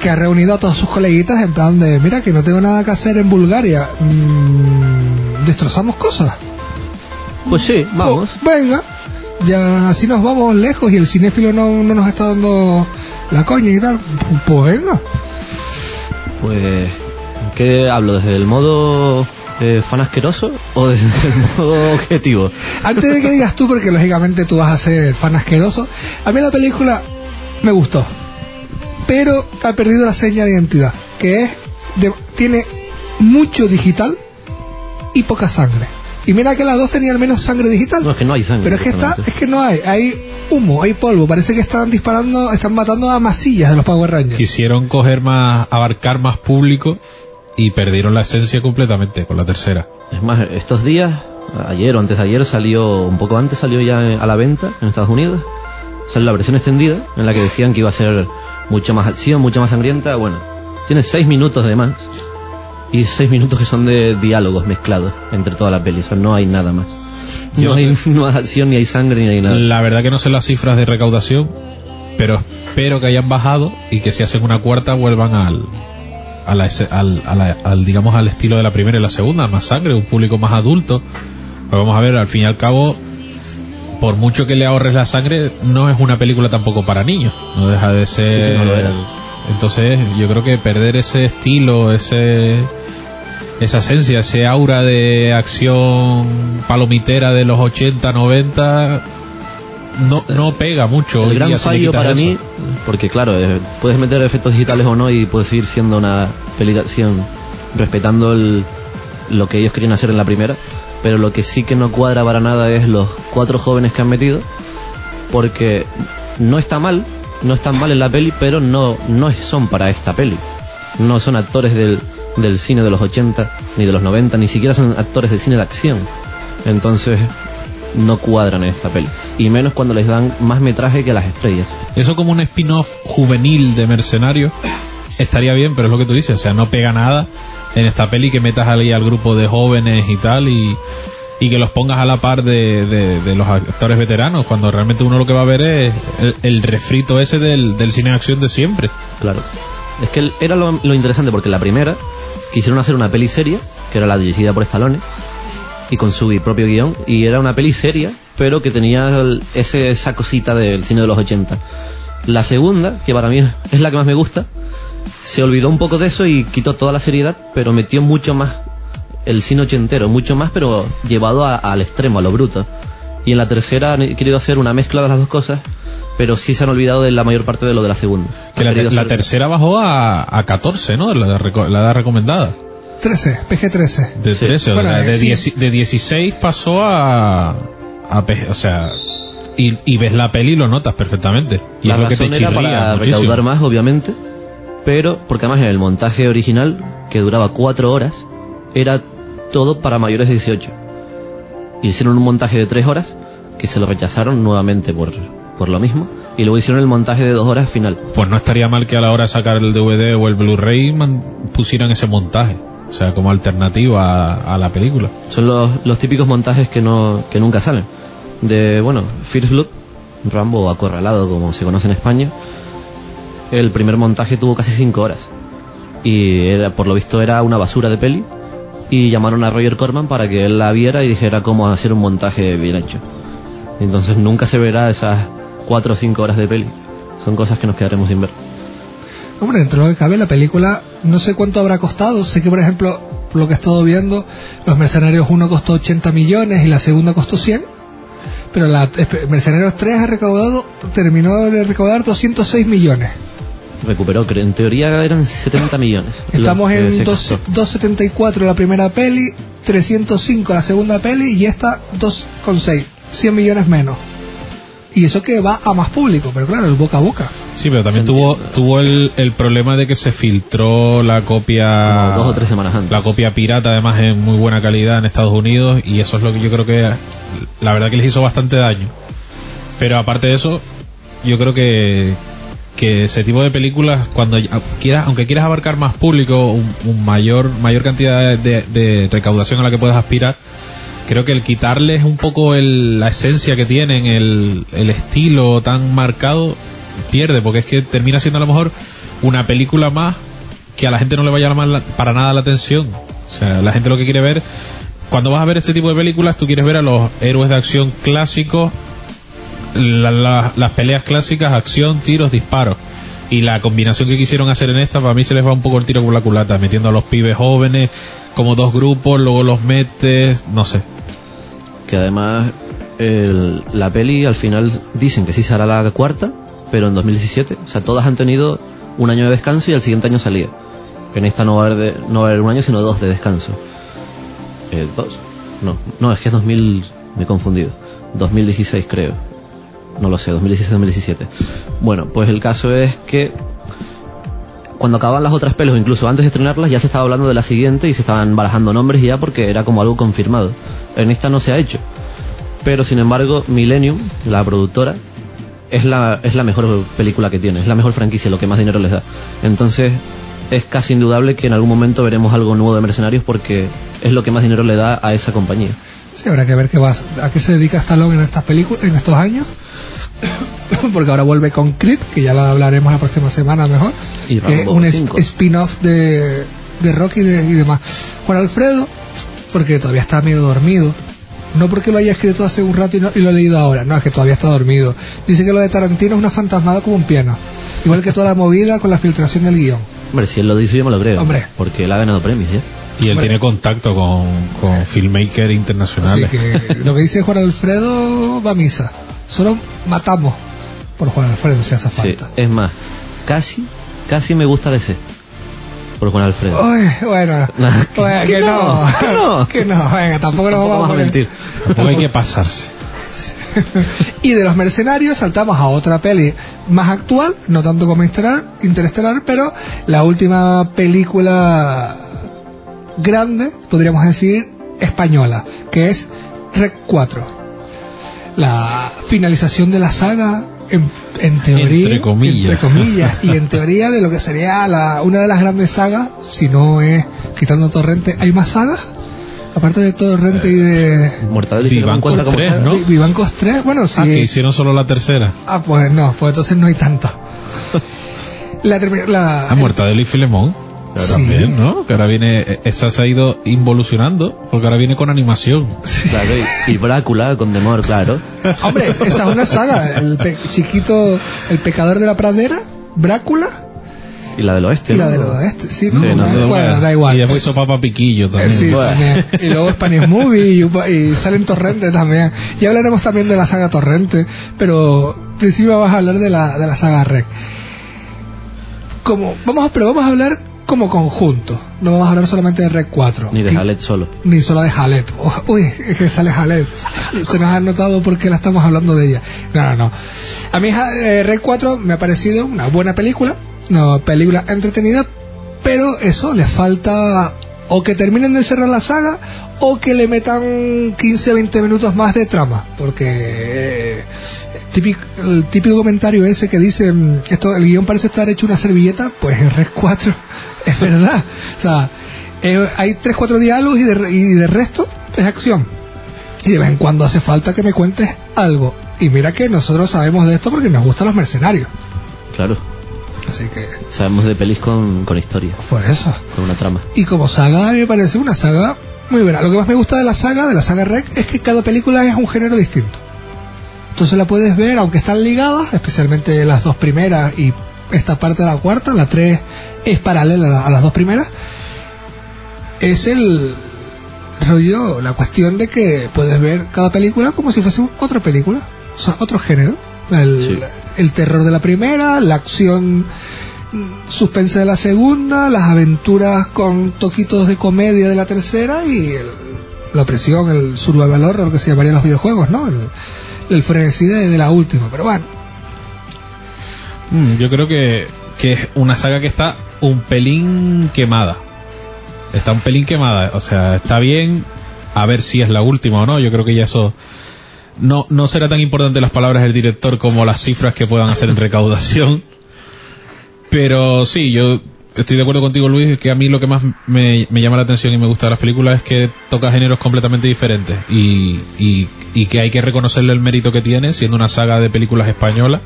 que ha reunido a todos sus coleguitas en plan de, mira que no tengo nada que hacer en Bulgaria, Mm, destrozamos cosas. Pues sí, vamos. Oh, venga, ya así nos vamos lejos y el cinéfilo no, no nos está dando la coña y tal. Pues venga. Pues ¿Qué hablo? ¿Desde el modo eh, fan asqueroso o desde el modo objetivo? Antes de que digas tú, porque lógicamente tú vas a ser fan asqueroso, a mí la película me gustó, pero ha perdido la seña de identidad, que es, de- tiene mucho digital y poca sangre. Y mira que las dos tenían menos sangre digital. No, es que no hay sangre. Pero es que está, es que no hay, hay humo, hay polvo, parece que están disparando, están matando a masillas de los Power Rangers. Quisieron coger más, abarcar más público y perdieron la esencia completamente con la tercera. Es más, estos días, ayer o antes de ayer, salió, un poco antes salió ya a la venta en Estados Unidos. Salió la versión extendida, en la que decían que iba a ser mucho más acción, mucho más sangrienta. Bueno, tiene seis minutos de más. Y seis minutos que son de diálogos mezclados entre toda la peli. No hay nada más. No no hay, no hay acción, ni hay sangre, ni hay nada. La verdad que no sé las cifras de recaudación, pero espero que hayan bajado y que si hacen una cuarta vuelvan al, a la al, a la- al, digamos al estilo de la primera y la segunda, más sangre, un público más adulto. Pues vamos a ver, al fin y al cabo, por mucho que le ahorres la sangre, no es una película tampoco para niños, no deja de ser. Sí, sí, no. Entonces, yo creo que perder ese estilo, ese esa esencia, ese aura de acción palomitera de los 80, 90 no, no pega mucho. El gran fallo para eso. mí, porque claro, eh, puedes meter efectos digitales o no y puede seguir siendo una peli de acción respetando el- lo que ellos querían hacer en la primera, pero lo que sí que no cuadra para nada es los cuatro jóvenes que han metido, porque no está mal, no están mal en la peli, pero no, no son para esta peli. No son actores del, del cine de los 80 ni de los 90, ni siquiera son actores de cine de acción. Entonces no cuadran en esta peli. Y menos cuando les dan más metraje que las estrellas. Eso como un spin-off juvenil de Mercenarios estaría bien, pero es lo que tú dices, o sea, no pega nada en esta peli que metas ahí al grupo de jóvenes y tal y, y que los pongas a la par de, de- de los actores veteranos, cuando realmente uno lo que va a ver es el, el refrito ese del, del cine de acción de siempre. Claro. Es que era lo, lo interesante porque la primera quisieron hacer una peli seria, que era la dirigida por Stallone, y con su propio guion, y era una peli seria, pero que tenía el- ese, esa cosita del cine de los 80. La segunda, que para mí es- la que más me gusta, se olvidó un poco de eso y quitó toda la seriedad, pero metió mucho más el cine ochentero, mucho más, pero llevado a- al extremo, a lo bruto. Y en la tercera han querido hacer una mezcla de las dos cosas, pero sí se han olvidado de la mayor parte de lo de la segunda. Que la, tercera bajó a, a 14, ¿no? La, la edad recomendada. 13, PG-13. De 13, o Bueno, de, sí. 10 de 16 pasó a, a o sea, y, y ves la peli y lo notas perfectamente. Y la es lo que te era para muchísimo. recaudar más, obviamente, pero porque además en el montaje original, que duraba cuatro horas, era todo para mayores de 18. Y hicieron un montaje de tres horas, que se lo rechazaron nuevamente por, por lo mismo, y luego hicieron el montaje de dos horas final. Pues no estaría mal que a la hora de sacar el DVD o el Blu-ray pusieran ese montaje, o sea, como alternativa a, a la película. Son los, los típicos montajes que, no, que nunca salen. De, bueno, First Blood, Rambo acorralado, como se conoce en España, el primer montaje tuvo casi cinco horas. Y era, por lo visto era una basura de peli. Y llamaron a Roger Corman para que él la viera y dijera cómo hacer un montaje bien hecho. Entonces nunca se verá esas cuatro o cinco horas de peli. Son cosas que nos quedaremos sin ver. Hombre, dentro de lo que cabe, la película no sé cuánto habrá costado. Sé que, por ejemplo, por lo que he estado viendo, Los Mercenarios 1 costó 80 millones y la segunda costó 100. Pero la espe- Mercenarios 3 ha recaudado, terminó de recaudar 206 millones. Recuperó, creo, en teoría eran 70 millones. Estamos en se dos- gastó. 274 la primera peli, 305 la segunda peli y esta 2,6. 100 millones menos. Y eso que va a más público, pero claro, el boca a boca. Sí, pero también tuvo tuvo el, el problema de que se filtró la copia Como dos o tres semanas antes. la copia pirata además en muy buena calidad en Estados Unidos y eso es lo que yo creo que la verdad que les hizo bastante daño. Pero aparte de eso, yo creo que que ese tipo de películas cuando quieras aunque quieras abarcar más público, un, un mayor mayor cantidad de, de recaudación a la que puedas aspirar, creo que el quitarles un poco el- la esencia que tienen, el, el estilo tan marcado, pierde, porque es que termina siendo a lo mejor una película más que a la gente no le vaya a llamar la- para nada la atención. O sea, la gente lo que quiere ver, cuando vas a ver este tipo de películas, tú quieres ver a los héroes de acción clásicos, la- la- las peleas clásicas, acción, tiros, disparos. Y la combinación que quisieron hacer en esta, para mí se les va un poco el tiro por la culata, metiendo a los pibes jóvenes como dos grupos, luego los metes, no sé. Que además el- la peli al final dicen que sí será la cuarta, pero en 2017. O sea, todas han tenido un año de descanso y al siguiente año salía. En esta no va a haber, de- no va a haber un año, sino dos de descanso. Eh, ¿Dos? No, no, es que es 2000, me he confundido. 2016 creo. No lo sé, 2016-2017. Bueno, pues el caso es que cuando acababan las otras pelis, o incluso antes de estrenarlas, ya se estaba hablando de la siguiente y se estaban barajando nombres ya porque era como algo confirmado. En esta no se ha hecho. Pero sin embargo, Millennium, la productora, es la, es la mejor película que tiene, es la mejor franquicia, lo que más dinero les da. Entonces, es casi indudable que en algún momento veremos algo nuevo de Mercenarios porque es lo que más dinero le da a esa compañía. Sí, habrá que ver qué va, a qué se dedica Stallone en estas películas, en estos años. Porque ahora vuelve con Creed, que ya lo hablaremos la próxima semana mejor. Y que es un es- 5. spin-off de, de Rocky y, de- y demás. Juan Alfredo, porque todavía está medio dormido. No porque lo haya escrito hace un rato y, no- y lo he leído ahora, no, es que todavía está dormido. Dice que lo de Tarantino es una fantasmada como un piano. Igual que toda la movida con la filtración del guion. Hombre, si él lo dice yo me lo creo. Hombre. Porque él ha ganado premios ya. Y él Hombre. tiene contacto con, con filmmakers Así internacionales. que lo que dice Juan Alfredo va a misa. Solo matamos por Juan Alfredo si hace Sí, falta. es más, casi, casi me gusta DC. Por Juan Alfredo. Uy, bueno, bueno, Que que, no, no, que no. que no, venga, tampoco nos vamos a mentir. Tampoco hay que pasarse. Y de los mercenarios saltamos a otra peli más actual, no tanto como Interestelar, Interestelar, pero la última película grande, podríamos decir, española, que es Rec 4. La finalización de la saga, en, en teoría, Entre comillas. entre comillas, y en teoría de lo que sería la, una de las grandes sagas, si no es quitando Torrente, ¿hay más sagas? Aparte de Torrente y de Mortadelo Vivancos cuenta como 3, ¿no? Vi- Vivancos 3, bueno, sí. Ah, que hicieron solo la tercera. Ah, pues no, pues entonces no hay tanto. La, la, Ah, Mortadelo y Filemón. Sí. También, ¿no? Que ahora viene, eh, esa se ha ido involucionando, porque ahora viene con animación. Claro, y, y Brácula con Demor, claro. Hombre, esa es una saga. El pe- chiquito, el pecador de la pradera, Brácula Y la del oeste. y la ¿no? del oeste. Sí, ¿no? Sí, no sé, bueno, da igual. Y después hizo Papa Piquillo Eh, también. sí, Bueno. también. Y luego Spanish Movie y, y salen Torrente también. Y hablaremos también de la saga Torrente, pero en principio vamos a hablar de la, de la saga Rec. Como, vamos a, pero vamos a hablar como conjunto. No vamos a hablar solamente de Rec 4. Ni de Jalet solo. ni solo de Jalet. Oh, Uy, es que sale Jalet. Se nos ha notado porque la estamos hablando de ella. No, no, no. A mí eh, Rec 4 me ha parecido una buena película, una película entretenida, pero eso le falta o que terminen de cerrar la saga o que le metan 15 20 minutos más de trama, porque eh, típico, el típico comentario ese que dice mm, esto el guion parece estar hecho una servilleta, pues en Rec 4 es verdad. O sea, eh, hay 3-4 diálogos y de, y de resto es acción. Y de vez en cuando hace falta que me cuentes algo. Y mira que nosotros sabemos de esto porque nos gustan los mercenarios. Claro. Así que, Sabemos de pelis con, con historia, por eso. con una trama. Y como saga, a mí me parece una saga muy buena. Lo que más me gusta de la saga, de la saga Rec, es que cada película es un género distinto. Entonces la puedes ver, aunque están ligadas, especialmente las dos primeras y esta parte de la cuarta, la tres es paralela a la- a las dos primeras. Es el rollo, la cuestión de que puedes ver cada película como si fuese otra película, o sea, otro género. El, Sí. El terror de la primera, la acción suspense de la segunda, las aventuras con toquitos de comedia de la tercera y el- la opresión, el survival horror que se llamaría en los videojuegos, ¿no? El, el frenesí de, de la última. Pero bueno, Mm, yo creo que, que es una saga que está un pelín quemada. Está un pelín quemada. O sea, está bien a ver si es la última o no. Yo creo que ya eso no, no será tan importante las palabras del director como las cifras que puedan hacer en recaudación. Pero sí, yo estoy de acuerdo contigo, Luis, que a mí lo que más me, llama la atención y me gusta de las películas es que toca géneros completamente diferentes y, y, y que hay que reconocerle el mérito que tiene, siendo una saga de películas españolas.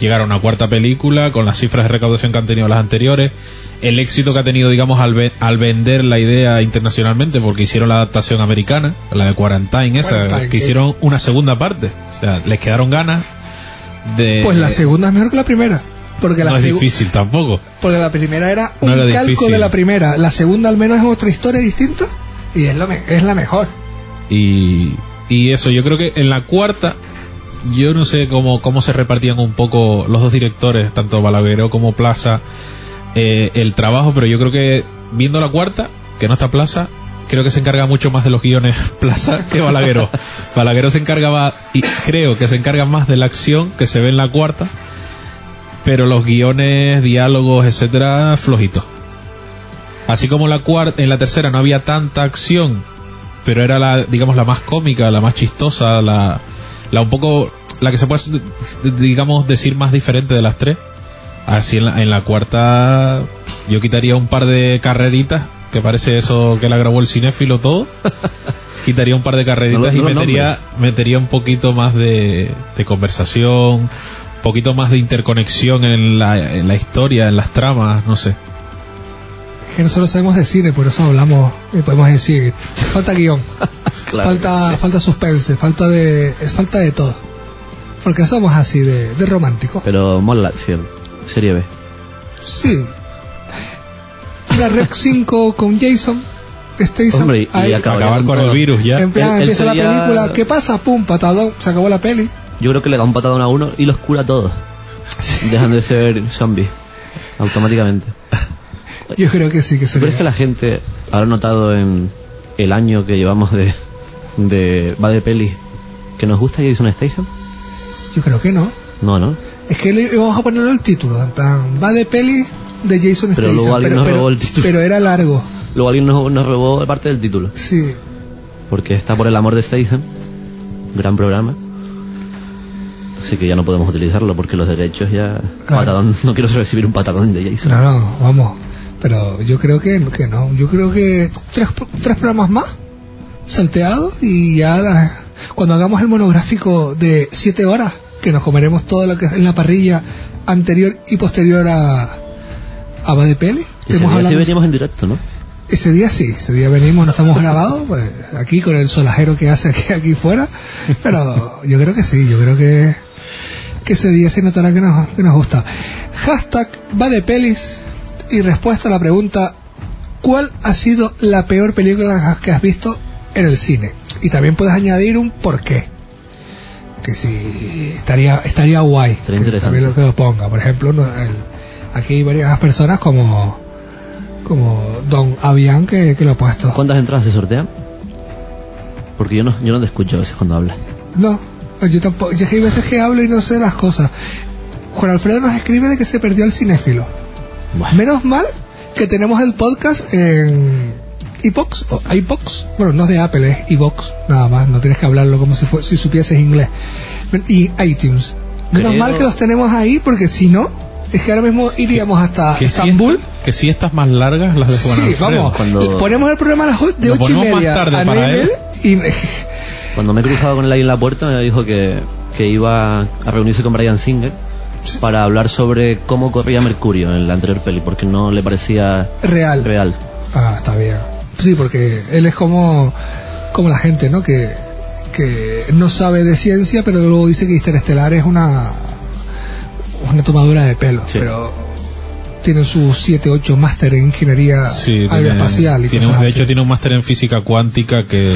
Llegar a una cuarta película con las cifras de recaudación que han tenido las anteriores, el éxito que ha tenido, digamos, al, ve- al vender la idea internacionalmente, porque hicieron la adaptación americana, la de Quarantine, esa, Quarantine, que hicieron una segunda parte. O sea, les quedaron ganas de. pues la segunda es mejor que la primera. Porque la no es difícil tampoco. Porque la primera era un No era calco difícil. de la primera. La segunda al menos es otra historia distinta y es, lo me- es la mejor. Y, y eso, yo creo que en la cuarta, yo no sé cómo, cómo se repartían un poco los dos directores, tanto Balagueró como Plaza, eh, el trabajo, pero yo creo que viendo la cuarta, que no está Plaza, creo que se encarga mucho más de los guiones Plaza que Balagueró. Balagueró se encargaba, y creo que se encarga más de la acción que se ve en la cuarta, pero los guiones, diálogos, etcétera, flojitos. Así como la cuarta, en la tercera no había tanta acción, pero era la, digamos, la más cómica, la más chistosa, la, la un poco, la que se puede, digamos, decir más diferente de las tres. Así en la, en la cuarta, yo quitaría un par de carreritas, que parece eso que la grabó el cinéfilo todo. quitaría un par de carreritas No lo- no y metería, metería un poquito más de, de conversación, un poquito más de interconexión en la, en la historia, en las tramas, no sé. Que nosotros sabemos de cine, por eso hablamos y podemos decir, falta guion, falta, falta suspense, falta de, es falta de todo. Porque somos así de, de románticos. Pero mola la acción. Serie B. Sí. La Rec 5 con Jason Statham. Hombre, y ahí, Acabar con el virus ya. En plan, Él- él empieza la película, ¿qué pasa? Pum, patadón, se acabó la peli. Yo creo que le da un patadón a uno y los cura a todos. Dejan de ser zombies. Automáticamente. Yo creo que sí, que se ¿Crees que la gente habrá notado en el año que llevamos de, de va de peli que nos gusta Jason Statham? Yo creo que no. No, ¿no? Es que le vamos a ponerlo el título, en plan, va de peli de Jason Pero Statham. luego alguien pero, nos pero- robó el título. pero era largo. Luego alguien nos, nos robó parte del título. Sí. Porque está por el amor de Statham. Gran programa. Así que ya no podemos utilizarlo porque los derechos ya... Claro. Patadón, no quiero recibir un patadón de Jason. No, no, vamos. Pero yo creo que, que no. Yo creo que tres, tres programas más salteados y ya la- cuando hagamos el monográfico de siete horas, que nos comeremos todo lo que es en la parrilla anterior y posterior a, a Va de Peli. Ese día sí veníamos en directo, ¿no? Ese día sí, ese día venimos, no estamos grabados, pues, aquí con el solajero que hace aquí, aquí fuera, pero yo creo que sí, yo creo que, que ese día se notará que nos, que nos gusta. Hashtag va de pelis y respuesta a la pregunta, ¿cuál ha sido la peor película que has visto en el cine? Y también puedes añadir un por qué. Que sí, estaría, estaría guay. que. También lo que lo ponga. Por ejemplo, el- aquí hay varias personas como como Don Avian que, que lo ha puesto. ¿Cuántas entradas se sortean? Porque yo no, yo no te escucho a veces cuando hablas. No, yo tampoco. Yo es que hay veces que hablo y no sé las cosas. Juan Alfredo nos escribe de que se perdió el cinéfilo. Menos mal que tenemos el podcast en iBox o iBox. Bueno, no es de Apple, es iBox, nada más. No tienes que hablarlo como si, si supieses inglés. Y iTunes. Menos Creo- mal que los tenemos ahí porque si no, es que ahora mismo iríamos hasta Que si, Estambul. esta- que si estas más largas las de Juan Sí, Alfredo. vamos. Ponemos el programa a las de ocho y más media tarde a para él. y Cuando me he cruzado con él ahí en la puerta, me dijo que, que iba a reunirse con Brian Singer para hablar sobre cómo corría Mercurio en la anterior peli, porque no le parecía real. real. Ah, está bien. Sí, porque él es como, como la gente, ¿no? Que, que no sabe de ciencia, pero luego dice que Interestelar es una, una tomadura de pelo. Pero tiene sus 7, 8 máster en ingeniería Sí, tiene- aeroespacial y tiene un- de así. hecho tiene un máster en física cuántica que,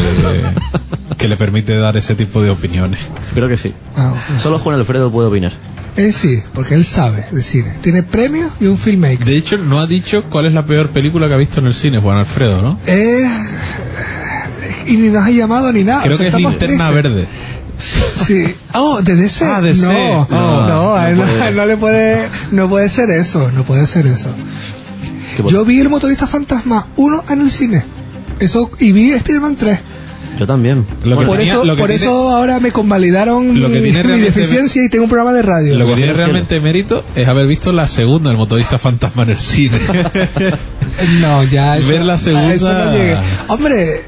que le permite dar ese tipo de opiniones. Creo que sí. Ah, Solo Juan Alfredo puede opinar. Él sí, porque él sabe de cine. Tiene premios y un filmmaker. De hecho, no ha dicho cuál es la peor película que ha visto en el cine, Juan Alfredo, ¿no? Eh, y ni nos ha llamado ni nada. Creo o sea, que es Linterna. Verde. Sí. Oh, de DC. Ah, DC. No, No, no, a él no no, a él no le puede, no puede ser eso, no puede ser eso. Yo vi el motorista fantasma 1 en el cine. Eso, y vi Spider-Man 3. Yo también. Lo que por tenía- eso, lo que por tiene- eso ahora me convalidaron Lo mi, que tiene mi realmente- deficiencia y tengo un programa de radio. Lo que tiene realmente mérito es haber visto la segunda, el motorista fantasma en el cine. No, ya eso, Ver la segunda- a eso no llegué. Hombre,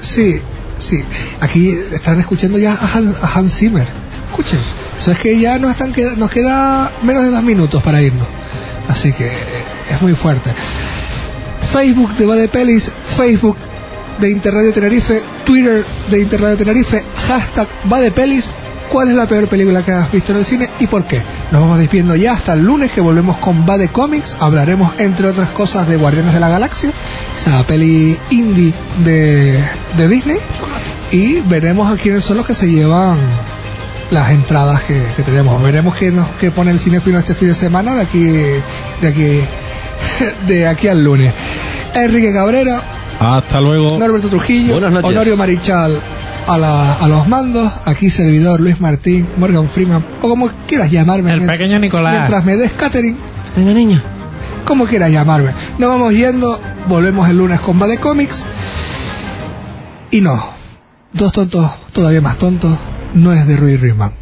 sí, sí. Aquí están escuchando ya a Hans, a Hans Zimmer. Escuchen. Eso es que ya nos, están queda- nos queda menos de dos minutos para irnos. Así que es muy fuerte. Facebook de Va de Pelis, Facebook de Interradio Tenerife, Twitter de Interradio Tenerife, hashtag Va de Pelis. ¿Cuál es la peor película que has visto en el cine y por qué? Nos vamos despidiendo ya hasta el lunes que volvemos con Bade Comics. Hablaremos, entre otras cosas, de Guardianes de la Galaxia, esa peli indie de, de Disney. Y veremos a quiénes son los que se llevan las entradas que, que tenemos. Veremos qué nos qué pone el cinéfilo este fin de semana de aquí, de aquí, de aquí al lunes. Enrique Cabrera, Hasta luego. Norberto Trujillo, Buenas noches. Honorio Marichal a, la- a los mandos, aquí servidor Luis Martín, Morgan Freeman, o como quieras llamarme. El pequeño Nicolás. Mientras me des catering, Venga, niño. como quieras llamarme. Nos vamos yendo, volvemos el lunes con Bade Comics. Y no, dos tontos todavía más tontos, no es de Rudy Rickman.